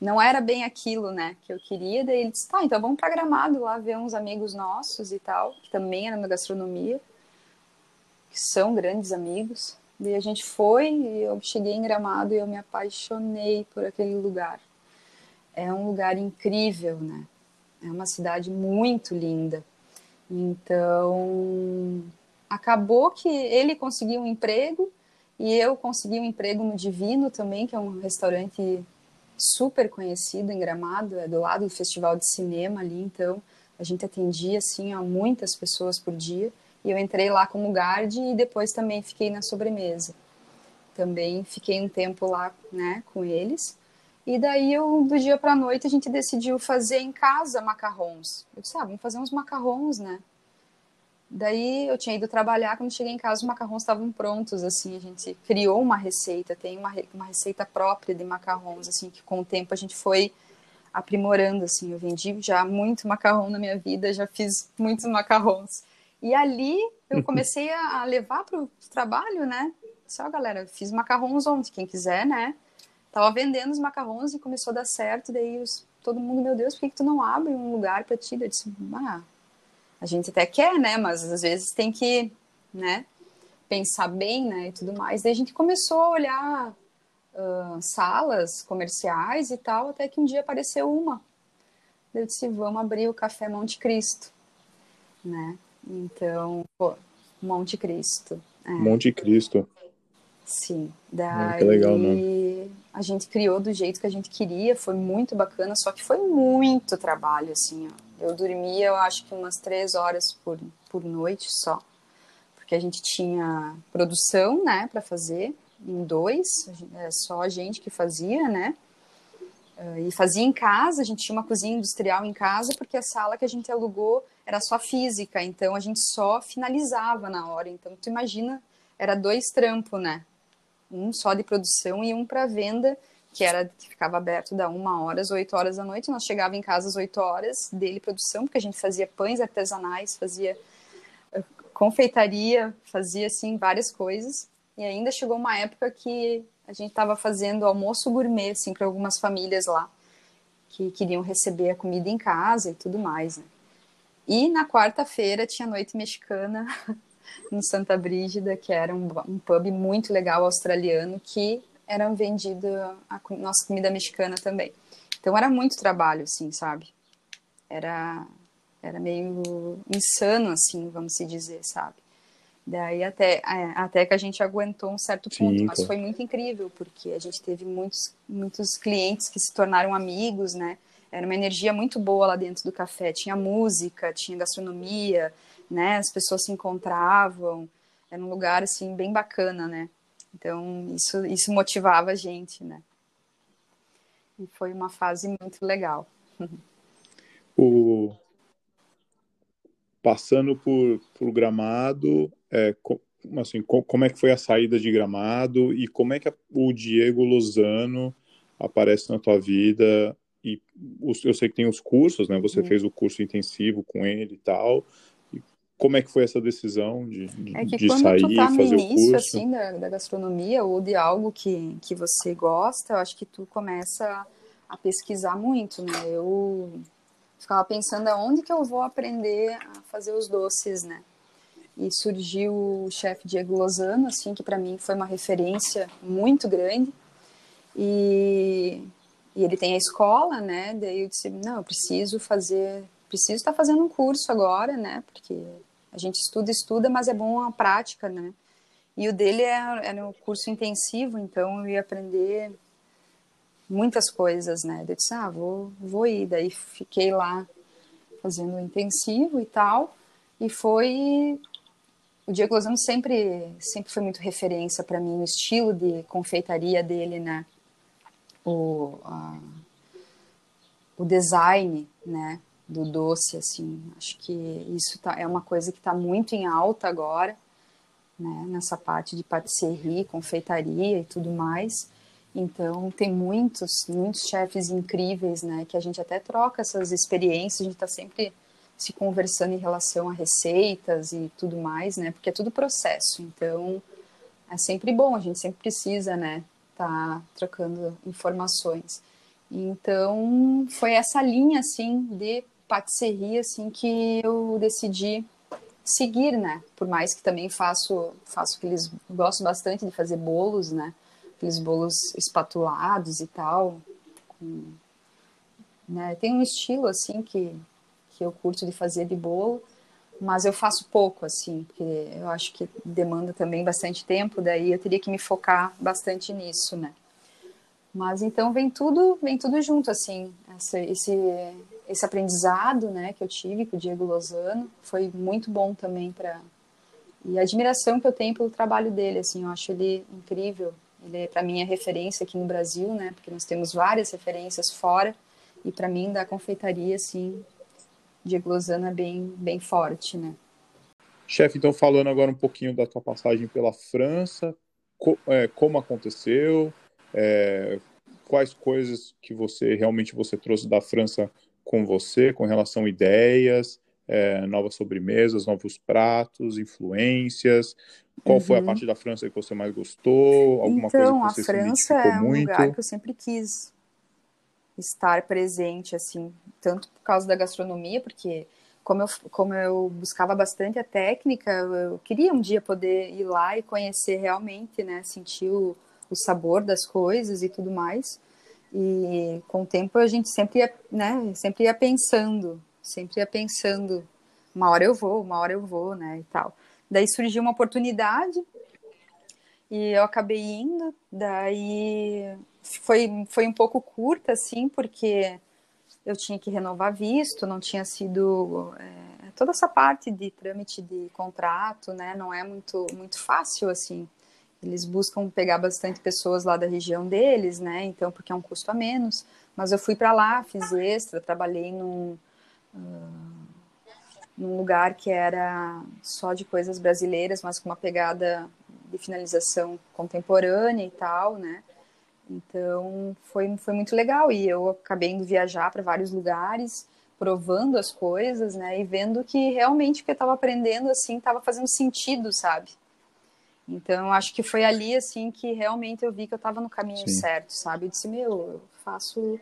não era bem aquilo, né, que eu queria. Daí ele disse, tá, então vamos para Gramado lá ver uns amigos nossos e tal, que também eram na gastronomia, que são grandes amigos. Daí a gente foi e eu cheguei em Gramado e eu me apaixonei por aquele lugar. É um lugar incrível, né? É uma cidade muito linda. Então, acabou que ele conseguiu um emprego e eu consegui um emprego no Divino também, que é um restaurante super conhecido em Gramado, é do lado do Festival de Cinema ali, então a gente atendia assim a muitas pessoas por dia. E eu entrei lá como guard e depois também fiquei na sobremesa. Também fiquei um tempo lá, né, com eles. E daí, eu, do dia para noite, a gente decidiu fazer em casa macarrons. Eu disse, ah, vamos fazer uns macarrons, né? Daí eu tinha ido trabalhar, quando cheguei em casa os macarrons estavam prontos, assim, a gente criou uma receita, tem uma, uma receita própria de macarrons, assim, que com o tempo a gente foi aprimorando, assim, eu vendi já muito macarrão na minha vida, já fiz muitos macarrons. E ali eu comecei a levar para o trabalho, né? Só, galera, fiz macarrons ontem, quem quiser, né? Tava vendendo os macarrons e começou a dar certo, daí os, todo mundo, meu Deus, por que, que tu não abre um lugar para ti? Eu disse, ah, a gente até quer, né? Mas às vezes tem que, né? Pensar bem, né? E tudo mais. Daí a gente começou a olhar uh, salas comerciais e tal, até que um dia apareceu uma. Eu disse, vamos abrir o Café Monte Cristo, né? Então, pô, Monte Cristo. É. Monte Cristo. Sim. Daí ah, legal, né? a gente criou do jeito que a gente queria, foi muito bacana, só que foi muito trabalho, assim, ó. Eu dormia, eu acho que umas três horas por, por noite só, porque a gente tinha produção, né, para fazer em dois, é só a gente que fazia, né? Ah, e fazia em casa, a gente tinha uma cozinha industrial em casa, porque a sala que a gente alugou era só física, então a gente só finalizava na hora. Então, tu imagina, era dois trampos, né? Um só de produção e um para venda, que era que ficava aberto da uma hora às oito horas da noite. Nós chegava em casa às oito horas dele produção, porque a gente fazia pães artesanais, fazia ah, confeitaria, fazia assim várias coisas. E ainda chegou uma época que a gente estava fazendo almoço gourmet, assim, para algumas famílias lá, que queriam receber a comida em casa e tudo mais, né? E na quarta-feira tinha noite mexicana no Santa Brígida, que era um, um pub muito legal australiano, que era vendido a nossa comida mexicana também. Então era muito trabalho, assim, sabe? Era, era meio insano, assim, vamos se dizer, sabe? Daí até, é, até que a gente aguentou um certo ponto, Sim, mas foi muito incrível, porque a gente teve muitos, muitos clientes que se tornaram amigos, né? Era uma energia muito boa lá dentro do café. Tinha música, tinha gastronomia, né? As pessoas se encontravam. Era um lugar, assim, bem bacana, né? Então, isso, isso motivava a gente, né? E foi uma fase muito legal. O... Passando por, por Gramado, é, assim, como é que foi a saída de Gramado e como é que o Diego Lozano aparece na tua vida? E eu sei que tem os cursos, né? Você fez o curso intensivo com ele e tal. E como é que foi essa decisão de, de, é que de quando sair tu tá no fazer início, o curso? assim, da, da gastronomia ou de algo que, que você gosta, eu acho que tu começa a pesquisar muito, né? Eu ficava pensando aonde que eu vou aprender a fazer os doces, né? e surgiu o chefe Diego Lozano, assim, que para mim foi uma referência muito grande. E, e, ele tem a escola, né? Daí eu disse, não, eu preciso fazer, preciso estar tá fazendo um curso agora, né? Porque a gente estuda, estuda, mas é bom a prática, né? E o dele era, era um curso intensivo, então eu ia aprender muitas coisas, né? Eu disse, ah, vou, vou ir. Daí fiquei lá fazendo intensivo e tal. E foi o Diego Lozano sempre sempre foi muito referência para mim, o estilo de confeitaria dele, né? O, a, o design, né? Do doce, assim, acho que isso tá, é uma coisa que está muito em alta agora, né? Nessa parte de patisserie, confeitaria e tudo mais. Então, tem muitos, muitos chefes incríveis, né? Que a gente até troca essas experiências, a gente está sempre se conversando em relação a receitas e tudo mais, né? Porque é tudo processo. Então, é sempre bom, a gente sempre precisa, né? Tá trocando informações. Então, foi essa linha, assim, de patisserie, assim, que eu decidi seguir, né? Por mais que também faço, faço aqueles, gosto bastante de fazer bolos, né? Aqueles bolos espatulados e tal. Com, né? Tem um estilo, assim, que que eu curto de fazer de bolo, mas eu faço pouco, assim, porque eu acho que demanda também bastante tempo, daí eu teria que me focar bastante nisso, né? Mas então vem tudo, vem tudo junto, assim, esse, esse, esse aprendizado, né, que eu tive com o Diego Lozano, foi muito bom também para e a admiração que eu tenho pelo trabalho dele, assim, eu acho ele incrível. Ele é para mim é referência aqui no Brasil, né? Porque nós temos várias referências fora e para mim da confeitaria, assim, de glosana bem, bem forte, né? Chefe, então falando agora um pouquinho da tua passagem pela França, co é, como aconteceu, é, quais coisas que você realmente você trouxe da França com você, com relação a ideias, é, novas sobremesas, novos pratos, influências. Qual uhum. foi a uhum. parte da França que você mais gostou? Alguma então, coisa que você a França é um muito? lugar que eu sempre quis estar presente, assim, tanto por causa da gastronomia, porque como eu, como eu buscava bastante a técnica, eu queria um dia poder ir lá e conhecer realmente, né, sentir o, o sabor das coisas e tudo mais. E com o tempo a gente sempre ia, né, sempre ia pensando, sempre ia pensando, uma hora eu vou, uma hora eu vou, né, e tal. Daí surgiu uma oportunidade e eu acabei indo, daí foi, foi um pouco curta, assim, porque eu tinha que renovar visto, não tinha sido. É, toda essa parte de trâmite de contrato, né, não é muito, muito fácil, assim. Eles buscam pegar bastante pessoas lá da região deles, né, então, porque é um custo a menos. Mas eu fui para lá, fiz extra, trabalhei num. Uh, num lugar que era só de coisas brasileiras, mas com uma pegada de finalização contemporânea e tal, né? Então foi, foi muito legal e eu acabei indo viajar para vários lugares, provando as coisas, né? E vendo que realmente o que eu estava aprendendo assim estava fazendo sentido, sabe? Então acho que foi ali assim que realmente eu vi que eu estava no caminho Sim. certo, sabe? Eu disse meu, eu faço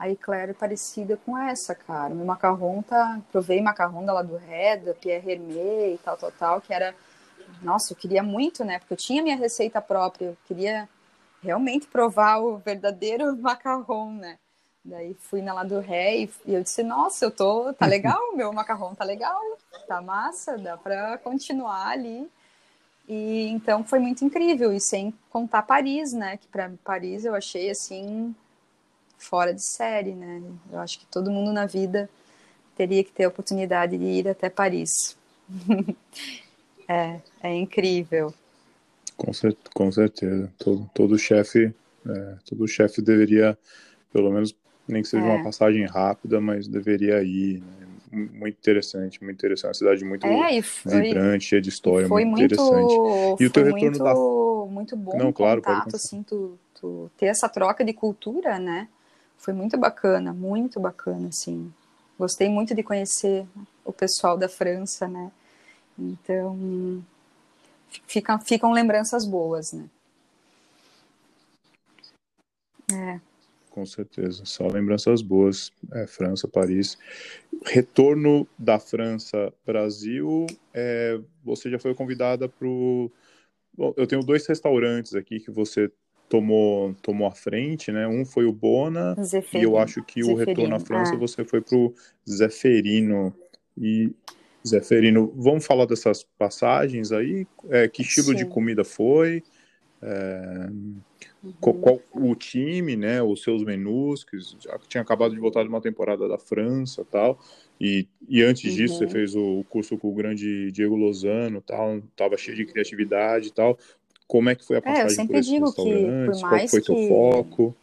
a eclair parecida com essa, cara. Meu macarrão tá, provei macarrão da lá do Reda, Pierre Hermé e tal, tal, tal, que era, nossa, eu queria muito, né? Porque eu tinha minha receita própria, eu queria realmente provar o verdadeiro macarrão, né? Daí fui na lá do ré e eu disse, nossa, eu tô, tá legal, meu macarrão tá legal, tá massa, dá para continuar ali. E então foi muito incrível, e sem contar Paris, né? Que para Paris eu achei assim fora de série, né? Eu acho que todo mundo na vida teria que ter a oportunidade de ir até Paris. é, é incrível. Com, cer com certeza. Todo, todo chefe é, todo chefe deveria, pelo menos, nem que seja é. uma passagem rápida, mas deveria ir. Né? Muito interessante, muito interessante. Uma cidade muito é, foi, vibrante, cheia de história, muito, muito interessante. E o teu retorno muito, da. Muito bom Não, claro, contato, assim, tu, tu ter essa troca de cultura, né? Foi muito bacana, muito bacana, assim. Gostei muito de conhecer o pessoal da França, né? Então, ficam, ficam lembranças boas, né? É. Com certeza, só lembranças boas. É, França, Paris. Retorno da França, Brasil. É, você já foi convidada para o. Eu tenho dois restaurantes aqui que você tomou tomou a frente, né? Um foi o Bona Zeferino. e eu acho que o retorno à França ah. você foi para o Zeferino. E Zeferino, vamos falar dessas passagens aí? É, que estilo Sim. de comida foi? é, uhum. qual, qual, o time, né, os seus menus, que já tinha acabado de voltar de uma temporada da França tal, e, e antes disso você uhum. fez o curso com o grande Diego Lozano tal, tava cheio de criatividade e tal. Como é que foi a passagem é, eu sempre por esses digo que, por mais qual foi que... teu foco?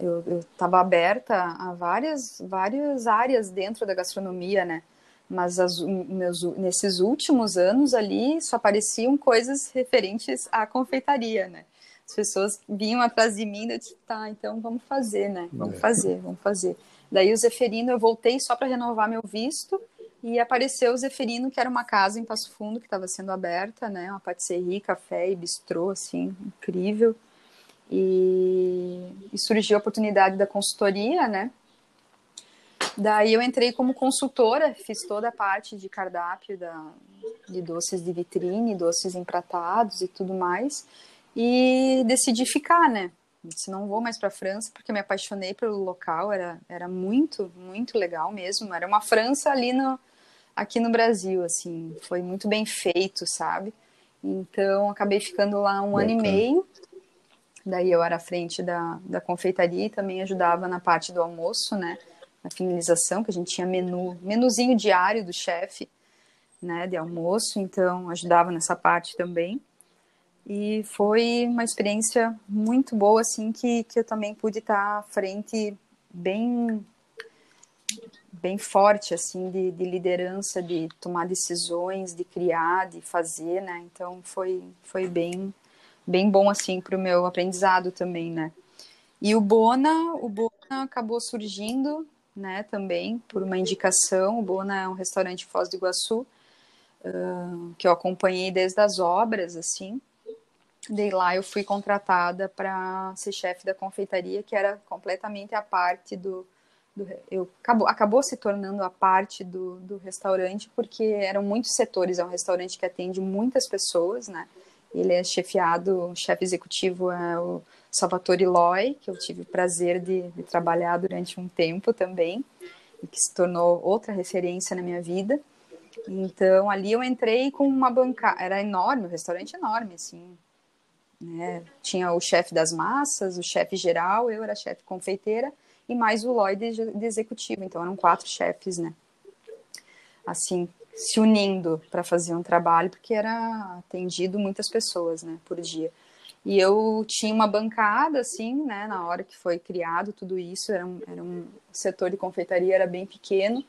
eu estava aberta a várias, várias áreas dentro da gastronomia, né? Mas as, meus, nesses últimos anos ali só apareciam coisas referentes à confeitaria, né? As pessoas vinham atrás de mim e eu disse, tá, então vamos fazer, né? Vamos é. fazer, vamos fazer. Daí o Zeferino, eu voltei só para renovar meu visto e apareceu o Zeferino, que era uma casa em Passo Fundo que estava sendo aberta, né? Uma patisserie, café e bistrô, assim, incrível. E, e surgiu a oportunidade da consultoria, né? Daí eu entrei como consultora, fiz toda a parte de cardápio da, de doces de vitrine, doces empratados e tudo mais. E decidi ficar, né? Disse, não vou mais para a França, porque me apaixonei pelo local, era, era muito, muito legal mesmo. Era uma França ali no, aqui no Brasil, assim, foi muito bem feito, sabe? Então, acabei ficando lá um ano e meio Daí eu era à frente da, da confeitaria e também ajudava na parte do almoço, né? Na finalização, que a gente tinha menu, menuzinho diário do chefe, né? De almoço, então ajudava nessa parte também. E foi uma experiência muito boa, assim, que, que eu também pude estar à frente bem bem forte, assim, de, de liderança, de tomar decisões, de criar, de fazer, né? Então foi, foi bem bem bom assim para o meu aprendizado também, né? E o Bona, o Bona acabou surgindo, né, também por uma indicação. O Bona é um restaurante Foz do Iguaçu uh, que eu acompanhei desde as obras, assim. Daí lá eu fui contratada para ser chefe da confeitaria, que era completamente a parte do, do eu acabou, acabou se tornando a parte do, do restaurante porque eram muitos setores. É um restaurante que atende muitas pessoas, né? Ele é chefiado, o chefe executivo é o Salvatore Loi, que eu tive o prazer de, de, trabalhar durante um tempo também, e que se tornou outra referência na minha vida. Então, ali eu entrei com uma bancada, era enorme, um restaurante enorme, assim, né? Tinha o chefe das massas, o chefe geral, eu era chefe confeiteira, e mais o Loi de, de executivo, então eram quatro chefes, né? Assim, se unindo para fazer um trabalho, porque era atendido muitas pessoas, né, por dia. E eu tinha uma bancada, assim, né, na hora que foi criado tudo isso, era um, era um setor de confeitaria, era bem pequeno,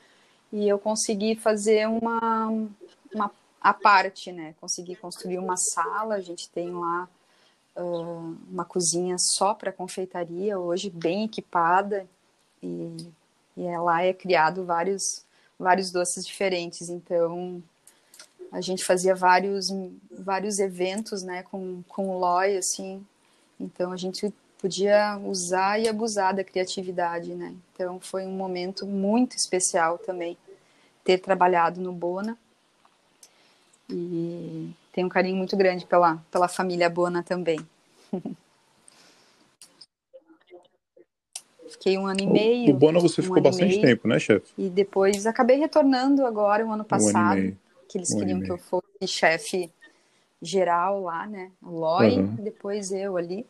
e eu consegui fazer uma, uma a parte, né, consegui construir uma sala, a gente tem lá uh, uma cozinha só para confeitaria, hoje bem equipada, e, e lá é criado vários vários doces diferentes. Então, a gente fazia vários, vários eventos, né, com, com o LOI, assim. Então, a gente podia usar e abusar da criatividade, né. Então, foi um momento muito especial também ter trabalhado no Bona. E tenho um carinho muito grande pela, pela família Bona também. Fiquei um ano e meio. O Bona você um ficou bastante tempo, né, chefe? E depois acabei retornando agora, o um ano passado, um que eles queriam que eu fosse chefe geral lá, né? O Loi, uhum. depois eu ali.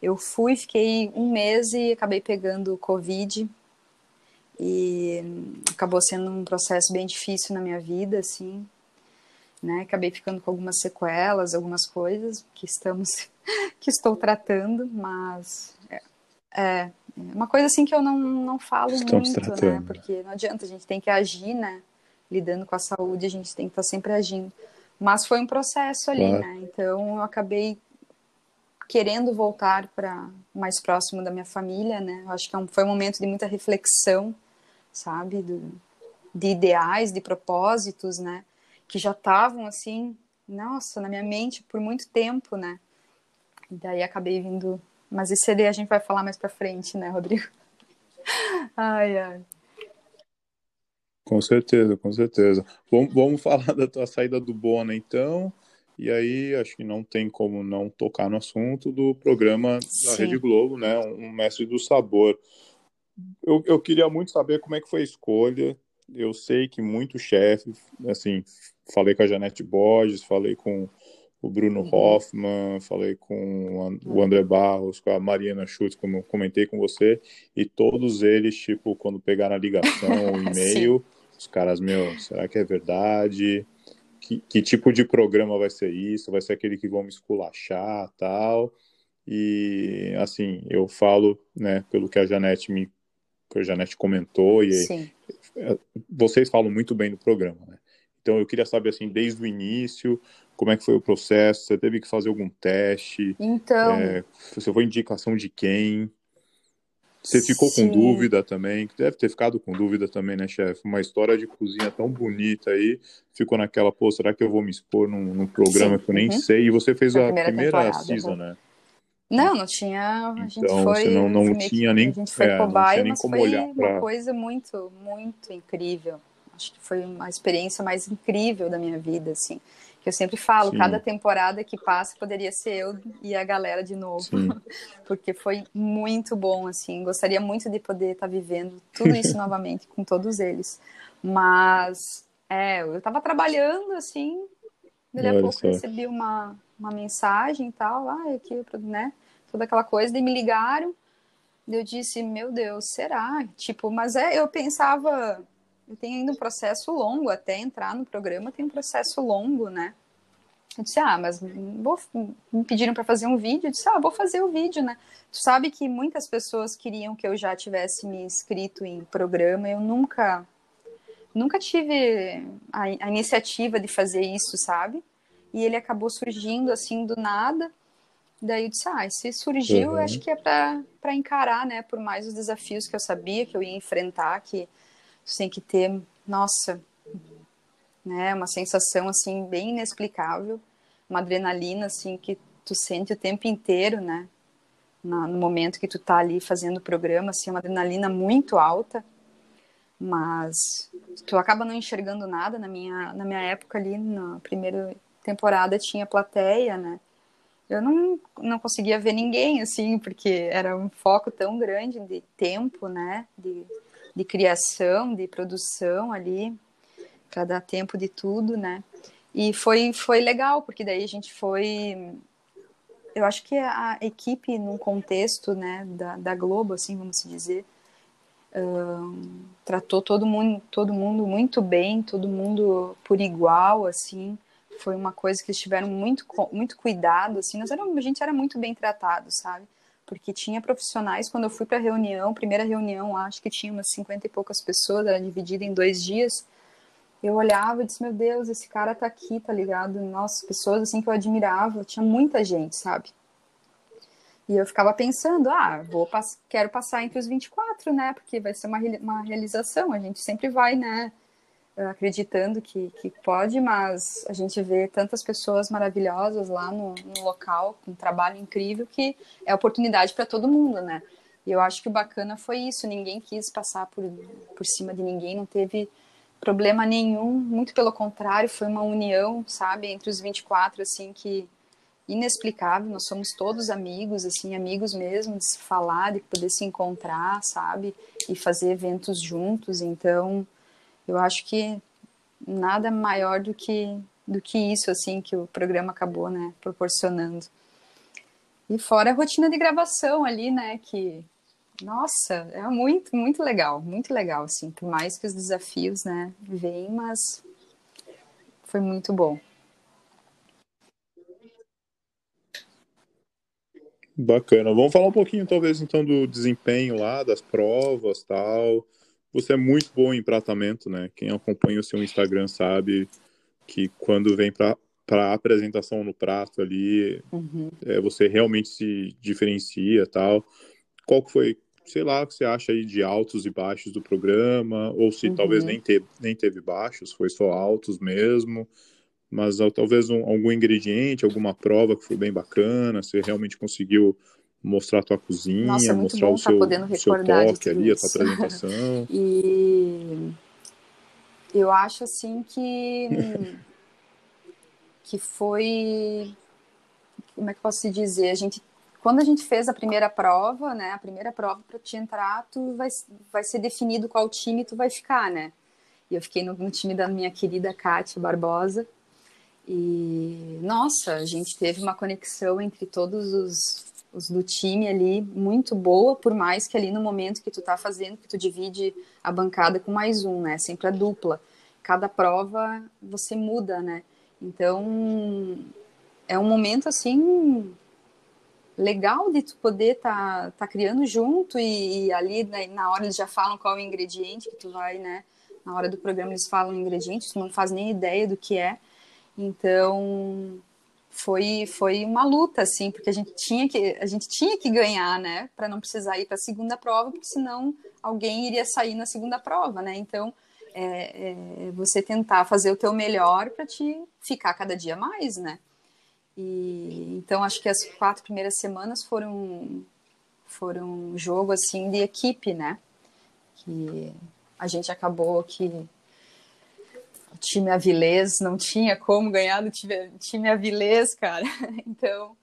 Eu fui, fiquei um mês e acabei pegando Covid. E acabou sendo um processo bem difícil na minha vida, assim. Né? Acabei ficando com algumas sequelas, algumas coisas que estamos que estou tratando, mas é, é uma coisa assim que eu não, não falo Estamos muito, né? tratando. né? Porque não adianta, a gente tem que agir, né? Lidando com a saúde, a gente tem que estar sempre agindo. Mas foi um processo ali, claro. né? Então eu acabei querendo voltar para mais próximo da minha família, né? Eu acho que é foi um momento de muita reflexão, sabe? Do, de ideais, de propósitos, né? Que já estavam assim, nossa, na minha mente por muito tempo, né? E daí acabei vindo mas isso aí a gente vai falar mais para frente, né, Rodrigo? Ai, ai. Com certeza, com certeza. Vamos, vamos falar da tua saída do Bona, então. E aí, acho que não tem como não tocar no assunto do programa da Sim. Rede Globo, né? Um mestre do sabor. Eu, eu queria muito saber como é que foi a escolha. Eu sei que muitos chefes, assim, falei com a Janete Borges, falei com o Bruno uhum. Hoffman, falei com o André Barros, com a Mariana Schultz, como eu comentei com você, e todos eles, tipo, quando pegaram a ligação, o e-mail, os caras, meu, será que é verdade? Que, que, tipo de programa vai ser isso? Vai ser aquele que vão me esculachar, tal? E, assim, eu falo, né, pelo que a Janete me que a Janete comentou, e Sim. vocês falam muito bem do programa, né? Então eu queria saber assim, desde o início, como é que foi o processo? Você teve que fazer algum teste? Então. É, você foi indicação de quem? Você ficou Sim. com dúvida também? Deve ter ficado com dúvida também, né, chefe? Uma história de cozinha tão bonita aí, ficou naquela, pô, será que eu vou me expor num, num programa Sim. que eu nem uhum. sei? E você fez a, a primeira, primeira season, né? Não, não tinha. A gente então, foi. Não, não tinha nem. A gente foi é, cobaia, mas foi uma pra... coisa muito, muito incrível. Acho que foi uma experiência mais incrível da minha vida, assim. Que eu sempre falo, Sim. cada temporada que passa poderia ser eu e a galera de novo. Porque foi muito bom, assim. Gostaria muito de poder estar tá vivendo tudo isso novamente com todos eles. Mas, é, eu estava trabalhando, assim. Daqui a pouco recebi uma, uma mensagem e tal. Ah, aqui, né? Toda aquela coisa. E me ligaram. Eu disse, meu Deus, será? Tipo, mas é, eu pensava tem ainda um processo longo até entrar no programa, tem um processo longo, né? Eu disse, ah, mas vou, me pediram para fazer um vídeo, eu disse, ah, vou fazer o vídeo, né? Tu sabe que muitas pessoas queriam que eu já tivesse me inscrito em programa, eu nunca, nunca tive a, a iniciativa de fazer isso, sabe? E ele acabou surgindo assim do nada. Daí eu disse, ah, se surgiu, uhum. acho que é para encarar, né? Por mais os desafios que eu sabia que eu ia enfrentar, que tu tem que ter, nossa, né, uma sensação assim bem inexplicável, uma adrenalina assim que tu sente o tempo inteiro, né? no momento que tu tá ali fazendo o programa, assim, uma adrenalina muito alta, mas tu acaba não enxergando nada. Na minha, na minha época ali, na primeira temporada, tinha plateia, né? Eu não, não conseguia ver ninguém, assim, porque era um foco tão grande de tempo, né? De de criação, de produção ali, para dar tempo de tudo, né? E foi, foi legal, porque daí a gente foi. Eu acho que a equipe, num contexto né, da, da Globo, assim, vamos dizer, um, tratou todo mundo, todo mundo muito bem, todo mundo por igual, assim. Foi uma coisa que eles tiveram muito, muito cuidado, assim. Nós éramos, a gente era muito bem tratado, sabe? Porque tinha profissionais, quando eu fui para a reunião, primeira reunião, acho que tinha umas 50 e poucas pessoas, era dividida em dois dias, eu olhava e disse, meu Deus, esse cara tá aqui, tá ligado? Nossa, pessoas assim que eu admirava, tinha muita gente, sabe? E eu ficava pensando, ah, vou pass quero passar entre os 24, né? Porque vai ser uma, uma realização, a gente sempre vai, né? Acreditando que, que pode, mas a gente vê tantas pessoas maravilhosas lá no, no local, com um trabalho incrível, que é oportunidade para todo mundo, né? E eu acho que o bacana foi isso, ninguém quis passar por, por cima de ninguém, não teve problema nenhum, muito pelo contrário, foi uma união, sabe, entre os 24, assim, que inexplicável, nós somos todos amigos, assim, amigos mesmo, de se falar, de poder se encontrar, sabe, e fazer eventos juntos, então eu acho que nada maior do que do que isso assim que o programa acabou né proporcionando e fora a rotina de gravação ali né que nossa é muito muito legal muito legal assim por mais que os desafios né vêm mas foi muito bom Bacana. Vamos falar um pouquinho, talvez, então, do desempenho lá, das provas, tal. Você é muito bom em pratamento, né? Quem acompanha o seu Instagram sabe que quando vem para para apresentação no prato ali, uhum. é, você realmente se diferencia tal. Qual foi, sei lá, o que você acha aí de altos e baixos do programa? Ou se uhum. talvez nem, te, nem teve baixos, foi só altos mesmo. Mas talvez um, algum ingrediente, alguma prova que foi bem bacana, você realmente conseguiu mostrar a tua cozinha, Nossa, é mostrar o tá seu, seu toque ali, a tua apresentação. e eu acho assim que que foi como é que posso dizer? A gente quando a gente fez a primeira prova né a primeira prova para te entrar tu vai vai ser definido qual time tu vai ficar né? E eu fiquei no, no time da minha querida Kátia Barbosa. E, nossa, a gente teve uma conexão entre todos os, os do time ali muito boa, por mais que ali no momento que tu tá fazendo, que tu divide a bancada com mais um, né? Sempre a dupla. Cada prova você muda, né? Então, é um momento assim legal de tu poder tá, tá criando junto e, e ali né, na hora eles já falam qual é o ingrediente que tu vai, né? Na hora do programa eles falam ingrediente, tu não faz nem ideia do que é. Então foi foi uma luta assim, porque a gente tinha que a gente tinha que ganhar, né, para não precisar ir para a segunda prova, porque senão alguém iria sair na segunda prova, né? Então é, é você tentar fazer o teu melhor para te ficar cada dia mais, né? E então acho que as quatro primeiras semanas foram foram um jogo assim de equipe, né? Que a gente acabou que time Avilés não tinha como ganhar do time, time Avilés, cara. Então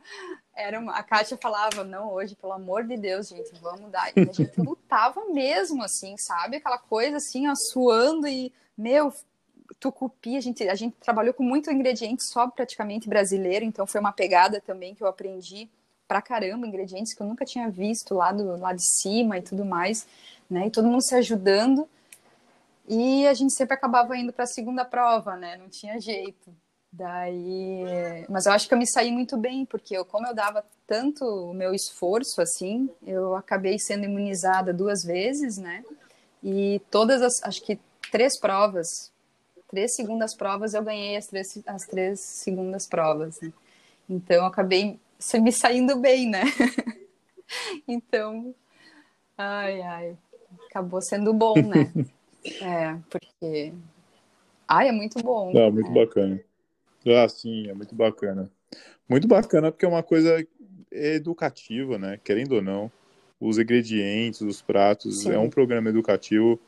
era uma, a Kátia falava, não, hoje, pelo amor de Deus, gente, vamos dar. E a gente lutava mesmo, assim, sabe? Aquela coisa assim, ó, suando e, meu, tucupi, a gente, a gente trabalhou com muito ingrediente só praticamente brasileiro, então foi uma pegada também que eu aprendi pra caramba, ingredientes que eu nunca tinha visto lá do lá de cima e tudo mais, né? E todo mundo se ajudando. E a gente sempre acabava indo para a segunda prova, né? Não tinha jeito. Daí, mas eu acho que eu me saí muito bem, porque eu, como eu dava tanto o meu esforço assim, eu acabei sendo imunizada duas vezes, né? E todas as, acho que três provas três segundas provas, eu ganhei as três, as três segundas provas, né? Então, eu acabei me saindo bem, né? então, ai, ai, acabou sendo bom, né? é, porque, ai, é muito bom. Não, muito né? bacana. Ah, sim, é muito bacana. Muito bacana porque é uma coisa educativa, né? Querendo ou não, os ingredientes, os pratos, sim. é um programa educativo,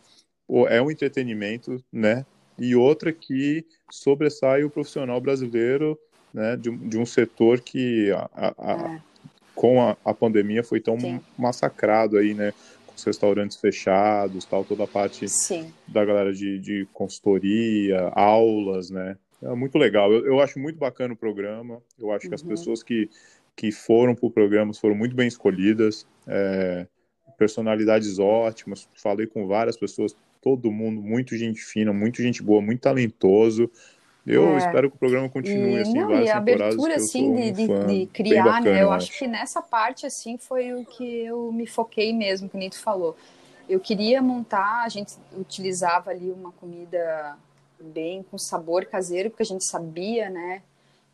é um entretenimento, né? e outra que sobressai o profissional brasileiro né, de, de um setor que a, a, é. com a, a, pandemia foi tão Sim. massacrado aí, né? Os restaurantes fechados, tal, toda a parte Sim. da galera de, de consultoria, aulas, né? É muito legal. Eu, eu acho muito bacana o programa. Eu acho uhum. que as uhum. pessoas que, que foram para o programa foram muito bem escolhidas. É, personalidades ótimas. Falei com várias pessoas todo mundo, muito gente fina, muito gente boa, muito talentoso. Eu é. espero que o programa continue e, assim, não, várias e a abertura assim de, de, de, criar, bacana, né? Eu, eu acho. acho que nessa parte assim foi o que eu me foquei mesmo, que nem tu falou. Eu queria montar, a gente utilizava ali uma comida bem com sabor caseiro, porque a gente sabia, né,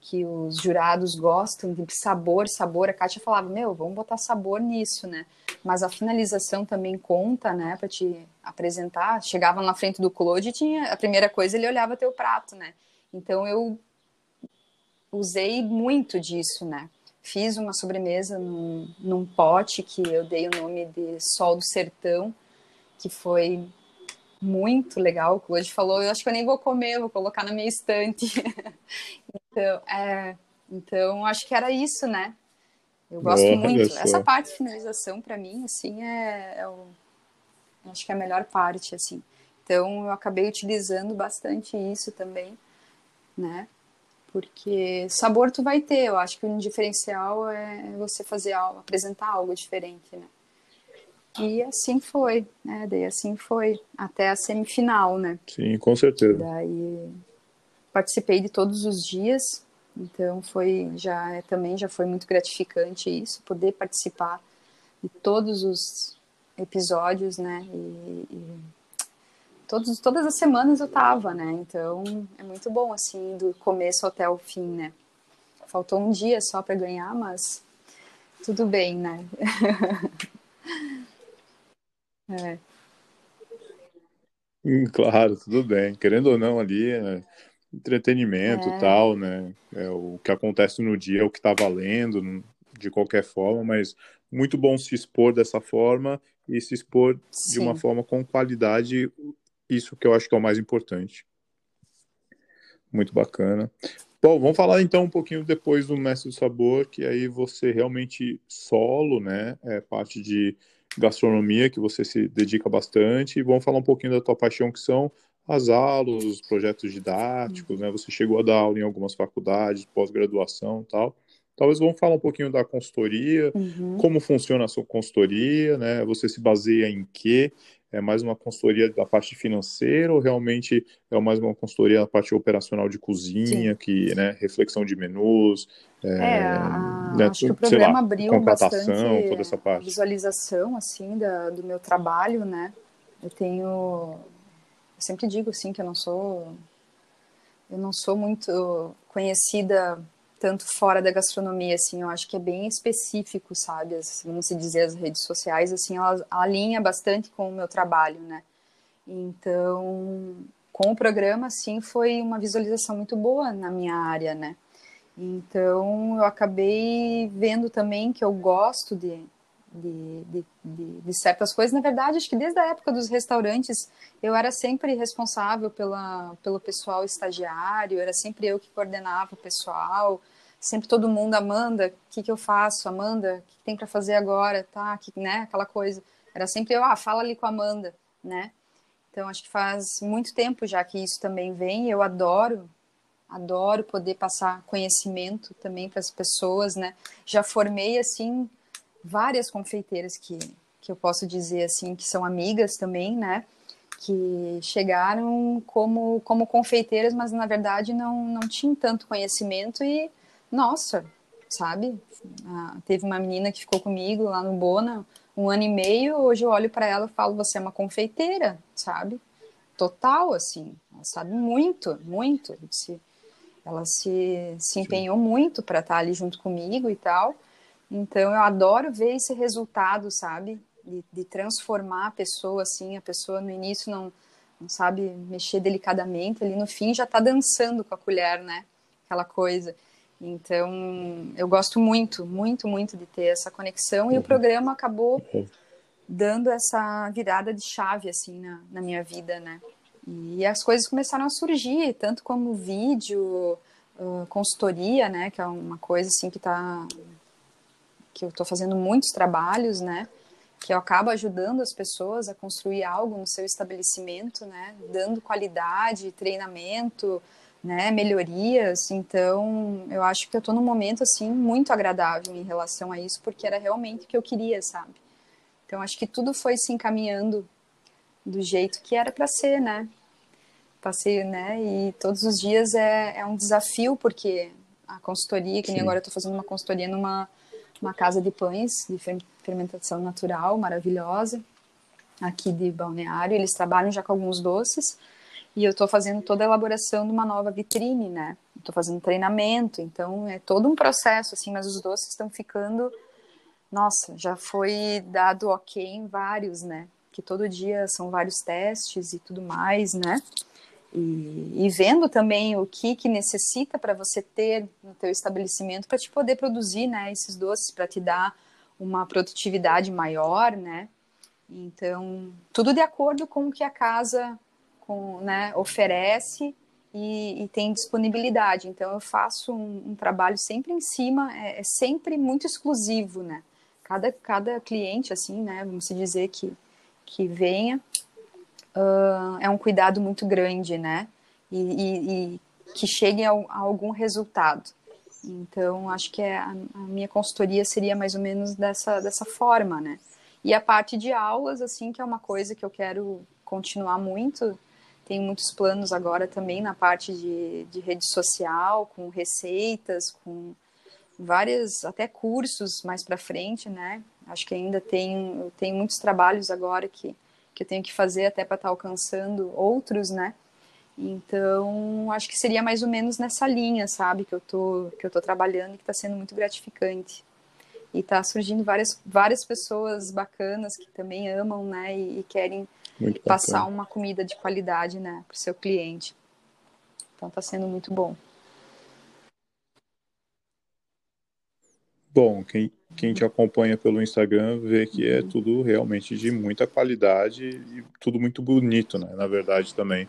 que os jurados gostam de sabor, sabor. A Kátia falava, meu, vamos botar sabor nisso, né? Mas a finalização também conta, né, para te apresentar. Chegava na frente do Claude e tinha a primeira coisa ele olhava teu prato, né? Então eu usei muito disso, né? Fiz uma sobremesa num, num pote que eu dei o nome de Sol do Sertão, que foi muito legal. O Claude falou, eu acho que eu nem vou comer, vou colocar na minha estante. então, é, então acho que era isso, né? Eu gosto Boa, muito. Essa parte de finalização, para mim, assim, é, é o, acho que é a melhor parte, assim. Então, eu acabei utilizando bastante isso também, né? Porque sabor tu vai ter, eu acho que o diferencial é você fazer algo, apresentar algo diferente, né? E assim foi, né? Daí assim foi até a semifinal, né? Sim, com certeza. Daí participei de todos os dias, então foi já também já foi muito gratificante isso, poder participar de todos os episódios, né? E, e todos, todas as semanas eu tava, né? Então é muito bom assim do começo até o fim, né? Faltou um dia só para ganhar, mas tudo bem, né? é. Claro, tudo bem. Querendo ou não, ali é entretenimento é. tal, né? É o que acontece no dia, é o que tá valendo, de qualquer forma, mas muito bom se expor dessa forma e se expor Sim. de uma forma com qualidade, isso que eu acho que é o mais importante. Muito bacana. Bom, vamos falar então um pouquinho depois do Mestre do Sabor, que aí você realmente solo, né? É parte de gastronomia que você se dedica bastante. E vamos falar um pouquinho da tua paixão, que são as aulas, os projetos didáticos, né? Você chegou a dar aula em algumas faculdades, pós-graduação tal. Talvez vamos falar um pouquinho da consultoria, uhum. como funciona a sua consultoria, né? Você se baseia em quê? É mais uma consultoria da parte financeira ou realmente é mais uma consultoria da parte operacional de cozinha, Sim. que, né, reflexão de menus, é, é a... né, acho que o programa lá, abriu bastante toda essa parte. visualização, assim, da, do meu trabalho, né? Eu tenho, eu sempre digo, assim, que eu não sou, eu não sou muito conhecida tanto fora da gastronomia, assim, eu acho que é bem específico, sabe? As, vamos dizer, as redes sociais, assim, ela alinha bastante com o meu trabalho, né? Então, com o programa, assim, foi uma visualização muito boa na minha área, né? Então, eu acabei vendo também que eu gosto de, de, de, de, de certas coisas. Na verdade, acho que desde a época dos restaurantes, eu era sempre responsável pela, pelo pessoal estagiário, era sempre eu que coordenava o pessoal, sempre todo mundo, Amanda, o que, que eu faço? Amanda, o que tem para fazer agora? Tá, que, né, aquela coisa. Era sempre eu, ah, fala ali com a Amanda, né? Então, acho que faz muito tempo já que isso também vem, eu adoro, adoro poder passar conhecimento também para as pessoas, né? Já formei, assim, várias confeiteiras que, que eu posso dizer, assim, que são amigas também, né? que chegaram como, como confeiteiras, mas na verdade não, não tinham tanto conhecimento e, nossa, sabe? Ah, teve uma menina que ficou comigo lá no Bona um ano e meio, hoje eu olho para ela e falo, você é uma confeiteira, sabe? Total, assim, ela sabe muito, muito. Se, ela se, se empenhou muito para estar ali junto comigo e tal. Então eu adoro ver esse resultado, sabe? de, de, transformar a pessoa, assim, a pessoa no início não, não sabe mexer delicadamente, ali no fim já está dançando com a colher, né? Aquela coisa. Então, eu gosto muito, muito, muito de ter essa conexão e uhum. o programa acabou uhum. dando essa virada de chave, assim, na, na minha vida, né? E as coisas começaram a surgir, tanto como vídeo, uh, consultoria, né? Que é uma coisa, assim, que tá... que eu estou fazendo muitos trabalhos, né? que eu acabo ajudando as pessoas a construir algo no seu estabelecimento, né, dando qualidade, treinamento, né, melhorias. Então, eu acho que eu estou num momento assim muito agradável em relação a isso, porque era realmente o que eu queria, sabe? Então, acho que tudo foi se encaminhando do jeito que era para ser, né? Passei, né? E todos os dias é, é um desafio, porque a consultoria, que nem agora eu estou fazendo uma consultoria numa uma casa de pães de fermentação natural, maravilhosa, aqui de Balneário. Eles trabalham já com alguns doces e eu estou fazendo toda a elaboração de uma nova vitrine, né? Estou fazendo treinamento, então é todo um processo, assim, mas os doces estão ficando. Nossa, já foi dado ok em vários, né? Que todo dia são vários testes e tudo mais, né? E, e, vendo também o que, que necessita para você ter no teu estabelecimento para te poder produzir né, esses doces, para te dar uma produtividade maior, né? Então, tudo de acordo com o que a casa com, né, oferece e, e, tem disponibilidade. Então, eu faço um, um trabalho sempre em cima, é, é, sempre muito exclusivo, né? Cada, cada cliente, assim, né, vamos dizer que, que venha, uh, é um cuidado muito grande, né? E, e, e que chegue a, a, algum resultado. Então, acho que é, a, a, minha consultoria seria mais ou menos dessa, dessa forma, né? E a parte de aulas, assim, que é uma coisa que eu quero continuar muito. Tenho muitos planos agora também na parte de, de rede social, com receitas, com várias, até cursos mais para frente, né? Acho que ainda tem, tem muitos trabalhos agora que que eu tenho que fazer até para estar tá alcançando outros, né? Então, acho que seria mais ou menos nessa linha, sabe, que eu tô que eu tô trabalhando e que está sendo muito gratificante. E tá surgindo várias várias pessoas bacanas que também amam, né, e, e querem passar uma comida de qualidade, né, para o seu cliente. Então, está sendo muito bom. Bom, quem, quem te acompanha pelo Instagram vê que é tudo realmente de muita qualidade e tudo muito bonito, né? Na verdade, também.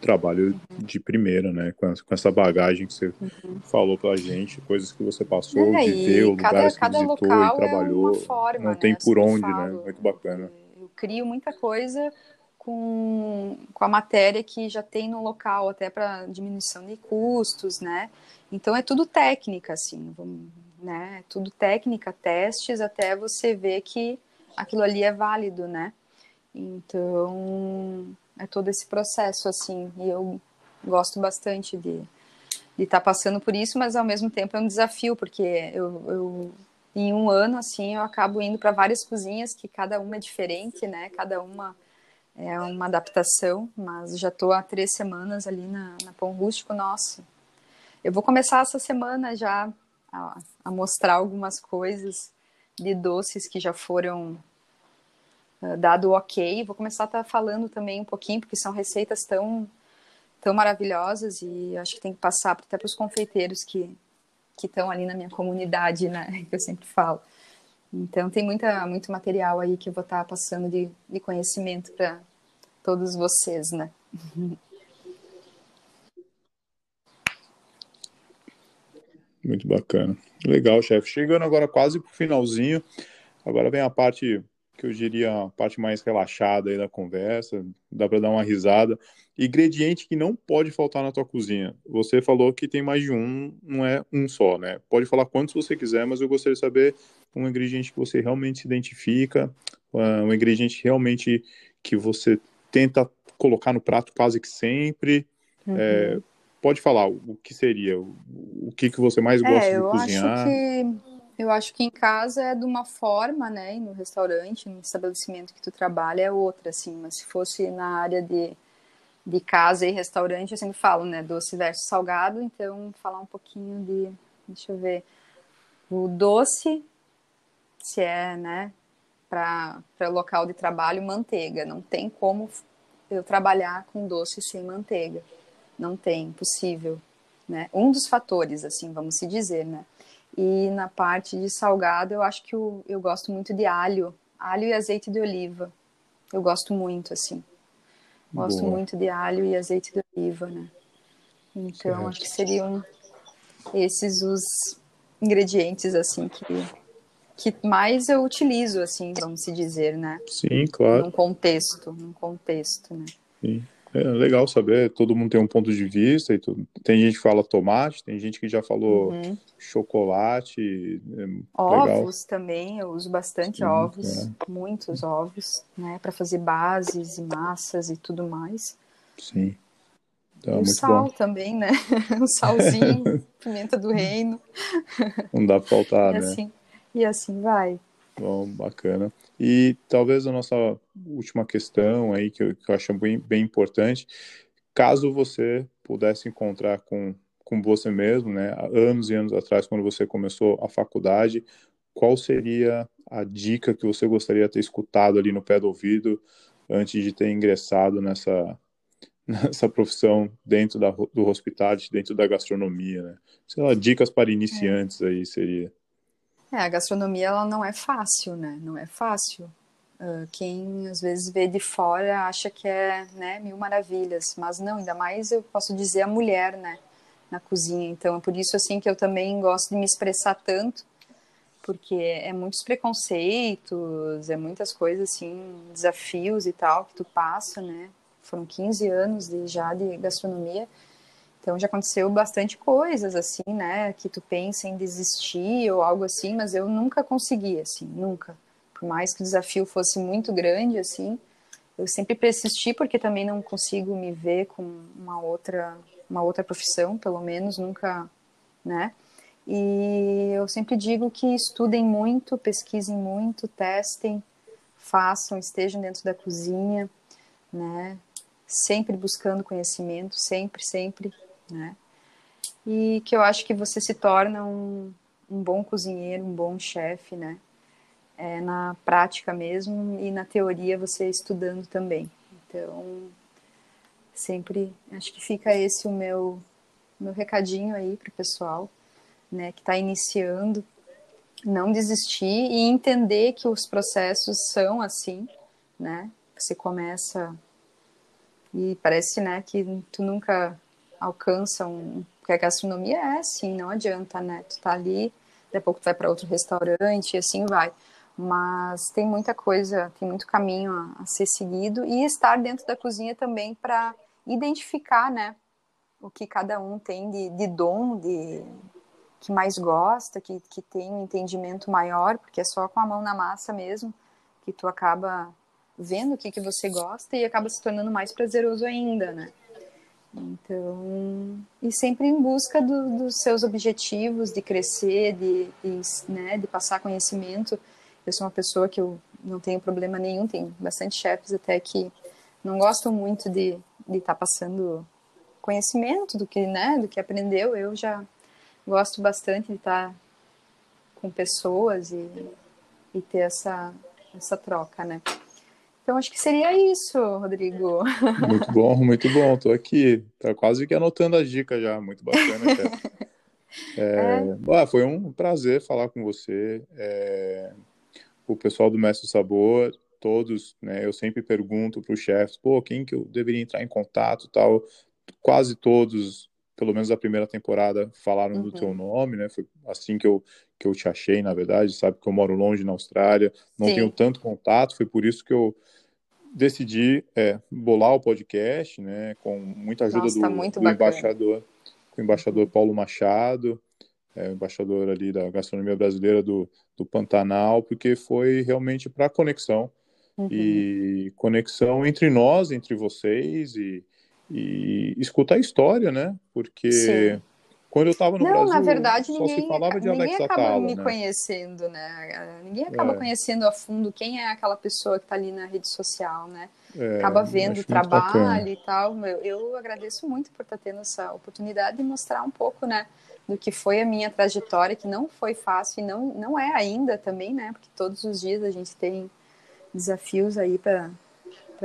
Trabalho de primeira, né? Com, com essa bagagem que você uhum. falou pra gente, coisas que você passou, é, viveu, cada, lugares que visitou e trabalhou. É forma, não né, tem por assim onde, né? Muito bacana. Eu crio muita coisa com, com a matéria que já tem no local, até para diminuição de custos, né? Então é tudo técnica, assim, vamos, né? Tudo técnica, testes, até você ver que aquilo ali é válido, né? Então é todo esse processo, assim, e eu gosto bastante de de estar tá passando por isso, mas ao mesmo tempo é um desafio, porque eu, eu em um ano, assim, eu acabo indo para várias cozinhas, que cada uma é diferente, né? Cada uma é uma adaptação, mas já estou há três semanas ali na, na Pão Rústico, nossa. Eu vou começar essa semana já a, a mostrar algumas coisas de doces que já foram uh, dado ok. Vou começar a estar tá falando também um pouquinho, porque são receitas tão, tão maravilhosas e acho que tem que passar até para os confeiteiros que que estão ali na minha comunidade, né? Que eu sempre falo. Então tem muita, muito material aí que eu vou estar tá passando de, de conhecimento para todos vocês, né? Muito bacana. Legal, chefe. Chegando agora quase para o finalzinho. Agora vem a parte que eu diria a parte mais relaxada aí da conversa, dá para dar uma risada. Ingrediente que não pode faltar na tua cozinha. Você falou que tem mais de um, não é um só, né? Pode falar quantos você quiser, mas eu gostaria de saber um ingrediente que você realmente se identifica, ah, um ingrediente realmente que você tenta colocar no prato quase que sempre. Uhum. É, pode falar o que seria, o que, que você mais gosta é, de cozinhar. Acho que eu acho que em casa é de uma forma, né? E no restaurante, no estabelecimento que tu trabalha é outra, assim. Mas se fosse na área de, de casa e restaurante, eu sempre falo, né? Doce versus salgado. Então, falar um pouquinho de... Deixa eu ver. O doce, se é, né? Para local de trabalho, manteiga. Não tem como eu trabalhar com doce sem manteiga. Não tem, impossível. Né? Um dos fatores, assim, vamos se dizer, né? E na parte de salgado, eu acho que eu, eu gosto muito de alho, alho e azeite de oliva. Eu gosto muito, assim. Gosto Boa. muito de alho e azeite de oliva, né? Então, certo. acho que seriam esses os ingredientes, assim, que, que mais eu utilizo, assim, vamos se dizer, né? Sim, claro. Num contexto, num contexto, né? Sim. É legal saber, todo mundo tem um ponto de vista, e tudo. tem gente que fala tomate, tem gente que já falou uhum. chocolate. É ovos legal. também, eu uso bastante Sim, ovos, é. muitos ovos, né, para fazer bases e massas e tudo mais. Sim. Então, o sal bom. também, né? o salzinho, pimenta do reino. Não dá pra faltar, e né? Assim, e assim vai. Bom, bacana. E talvez a nossa última questão aí, que eu, que eu acho bem, bem importante, caso você pudesse encontrar com, com você mesmo, né, anos e anos atrás, quando você começou a faculdade, qual seria a dica que você gostaria de ter escutado ali no pé do ouvido antes de ter ingressado nessa, nessa profissão dentro da, do hospitality, dentro da gastronomia, né? Sei lá, dicas para iniciantes é. aí seria. É, a gastronomia ela não é fácil, né? Não é fácil. Uh, quem às vezes vê de fora acha que é né, mil maravilhas, mas não, ainda mais eu posso dizer a mulher, né, na cozinha. Então é por isso assim que eu também gosto de me expressar tanto, porque é muitos preconceitos, é muitas coisas assim, desafios e tal que tu passa, né? Foram 15 anos de, já de gastronomia então já aconteceu bastante coisas assim, né, que tu pensa em desistir ou algo assim, mas eu nunca consegui assim, nunca. Por mais que o desafio fosse muito grande assim, eu sempre persisti porque também não consigo me ver com uma outra uma outra profissão, pelo menos nunca, né? E eu sempre digo que estudem muito, pesquisem muito, testem, façam, estejam dentro da cozinha, né? Sempre buscando conhecimento, sempre, sempre né? E que eu acho que você se torna um, um bom cozinheiro, um bom chefe, né? É, na prática mesmo e na teoria você estudando também. Então, sempre acho que fica esse o meu meu recadinho aí para o pessoal, né, que está iniciando, não desistir e entender que os processos são assim, né? Você começa e parece, né, que tu nunca alcançam. Porque a gastronomia é assim, não adianta, né? Tu tá ali, daqui a pouco tu vai para outro restaurante e assim vai. mas tem muita coisa, tem muito caminho a, a ser seguido e estar dentro da cozinha também para identificar, né, o que cada um tem de, de dom, de que mais gosta, que, que tem um entendimento maior, porque é só com a mão na massa mesmo que tu acaba vendo o que, que você gosta e acaba se tornando mais prazeroso ainda, né? Então, e sempre em busca do, dos seus objetivos, de crescer, de, de, né, de passar conhecimento. Eu sou uma pessoa que eu não tenho problema nenhum, tem bastante chefes até que não gostam muito de estar tá passando conhecimento do que, né, do que aprendeu. Eu já gosto bastante de estar tá com pessoas e, e ter essa, essa troca, né? Então acho que seria isso, Rodrigo. Muito bom, muito bom. Tô aqui, tá quase que anotando as dicas já, muito bacana. É, é. foi um prazer falar com você. É, o pessoal do Mestre Sabor, todos, né? Eu sempre pergunto para os chefes, pô, quem que eu deveria entrar em contato, tal. Quase todos, pelo menos a primeira temporada, falaram uhum. do teu nome, né? Foi assim que eu que eu te achei, na verdade. Sabe que eu moro longe na Austrália, não Sim. tenho tanto contato. Foi por isso que eu decidi é, bolar o podcast, né, com muita ajuda Nossa, do, tá do embaixador, com o embaixador Paulo Machado, é, o embaixador ali da gastronomia brasileira do, do Pantanal, porque foi realmente para conexão uhum. e conexão entre nós, entre vocês e, e escutar a história, né? Porque Sim. Quando eu estava no não, Brasil, na verdade, só ninguém, se falava de ninguém Alex acaba Atala, me né? conhecendo, né? Ninguém acaba é. conhecendo a fundo quem é aquela pessoa que está ali na rede social, né? É, acaba vendo o trabalho e tal. Eu, eu agradeço muito por estar tá tendo essa oportunidade de mostrar um pouco, né? Do que foi a minha trajetória, que não foi fácil e não, não é ainda também, né? Porque todos os dias a gente tem desafios aí para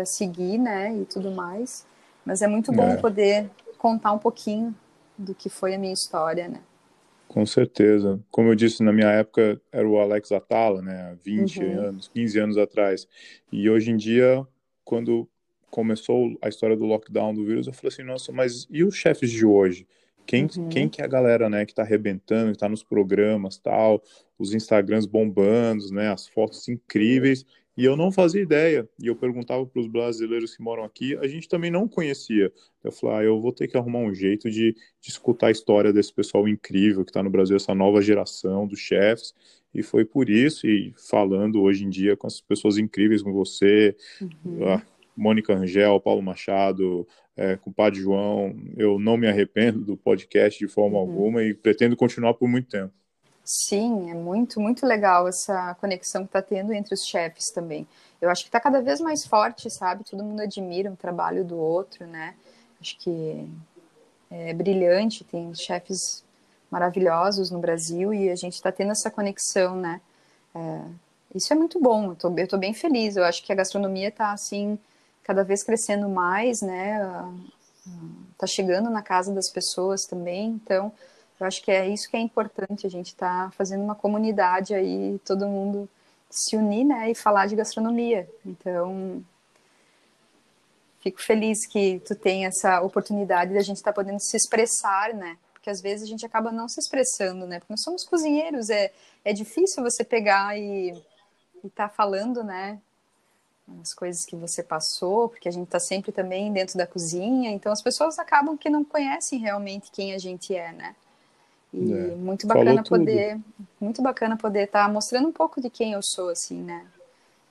seguir, né? E tudo mais. Mas é muito bom é. poder contar um pouquinho do que foi a minha história, né? Com certeza. Como eu disse, na minha época era o Alex Atala, né? Há 20 uhum. anos, 15 anos atrás. E hoje em dia, quando começou a história do lockdown do vírus, eu falei assim, nossa, mas e os chefes de hoje? Quem, uhum. quem que é a galera, né, que tá arrebentando, que tá nos programas, tal, os Instagrams bombando, né, as fotos incríveis, e eu não fazia ideia. E eu perguntava para os brasileiros que moram aqui, a gente também não conhecia. Eu falei, ah, eu vou ter que arrumar um jeito de, de escutar a história desse pessoal incrível que está no Brasil, essa nova geração dos chefs. E foi por isso, e falando hoje em dia com as pessoas incríveis como você, uhum. a Mônica Angel, Paulo Machado, é, com o Padre João, eu não me arrependo do podcast de forma uhum. alguma e pretendo continuar por muito tempo. Sim, é muito, muito legal essa conexão que está tendo entre os chefes também. Eu acho que está cada vez mais forte, sabe? Todo mundo admira o trabalho do outro, né? Acho que é brilhante, tem chefes maravilhosos no Brasil e a gente está tendo essa conexão, né? É, isso é muito bom, eu tô, eu tô bem feliz. Eu acho que a gastronomia está assim, cada vez crescendo mais, né? Tá chegando na casa das pessoas também, então eu acho que é isso que é importante, a gente está fazendo uma comunidade aí, todo mundo se unir, né, e falar de gastronomia. Então, fico feliz que tu tem essa oportunidade da gente estar tá podendo se expressar, né, porque às vezes a gente acaba não se expressando, né, porque nós somos cozinheiros, é, é difícil você pegar e estar tá falando, né, as coisas que você passou, porque a gente está sempre também dentro da cozinha, então as pessoas acabam que não conhecem realmente quem a gente é, né. E é. muito bacana poder, muito bacana poder estar tá mostrando um pouco de quem eu sou, assim, né?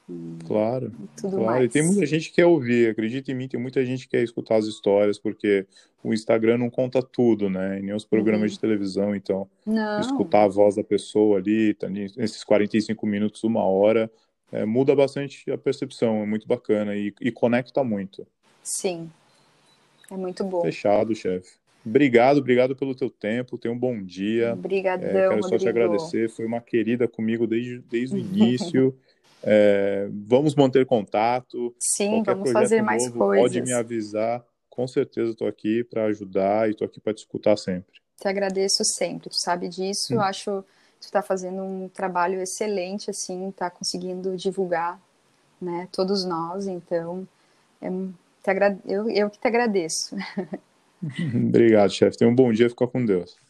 E, claro. E tudo claro. Mais. E tem muita gente que quer ouvir, acredita em mim, tem muita gente que quer escutar as histórias, porque o Instagram não conta tudo, né? E nem os programas uhum. de televisão, então não. escutar a voz da pessoa ali, tá, nesses 45 minutos, uma hora, é, muda bastante a percepção, é muito bacana e, e conecta muito. Sim, é muito bom. Fechado, chefe. Obrigado, obrigado pelo teu tempo. Tenha um bom dia. Obrigadão, é, Quero só te agradecer. Foi uma querida comigo desde, desde o início. é, vamos manter contato. Sim, Qualquer vamos fazer mais novo, coisas. Pode me avisar. Com certeza estou aqui para ajudar e estou aqui para te escutar sempre. Te agradeço sempre. Tu sabe disso. Hum. Eu acho que tu está fazendo um trabalho excelente, assim, está conseguindo divulgar, né? Todos nós. Então, é, te agra... eu, eu que te agradeço. Obrigado, chefe. Tenha um bom dia. Fica com Deus.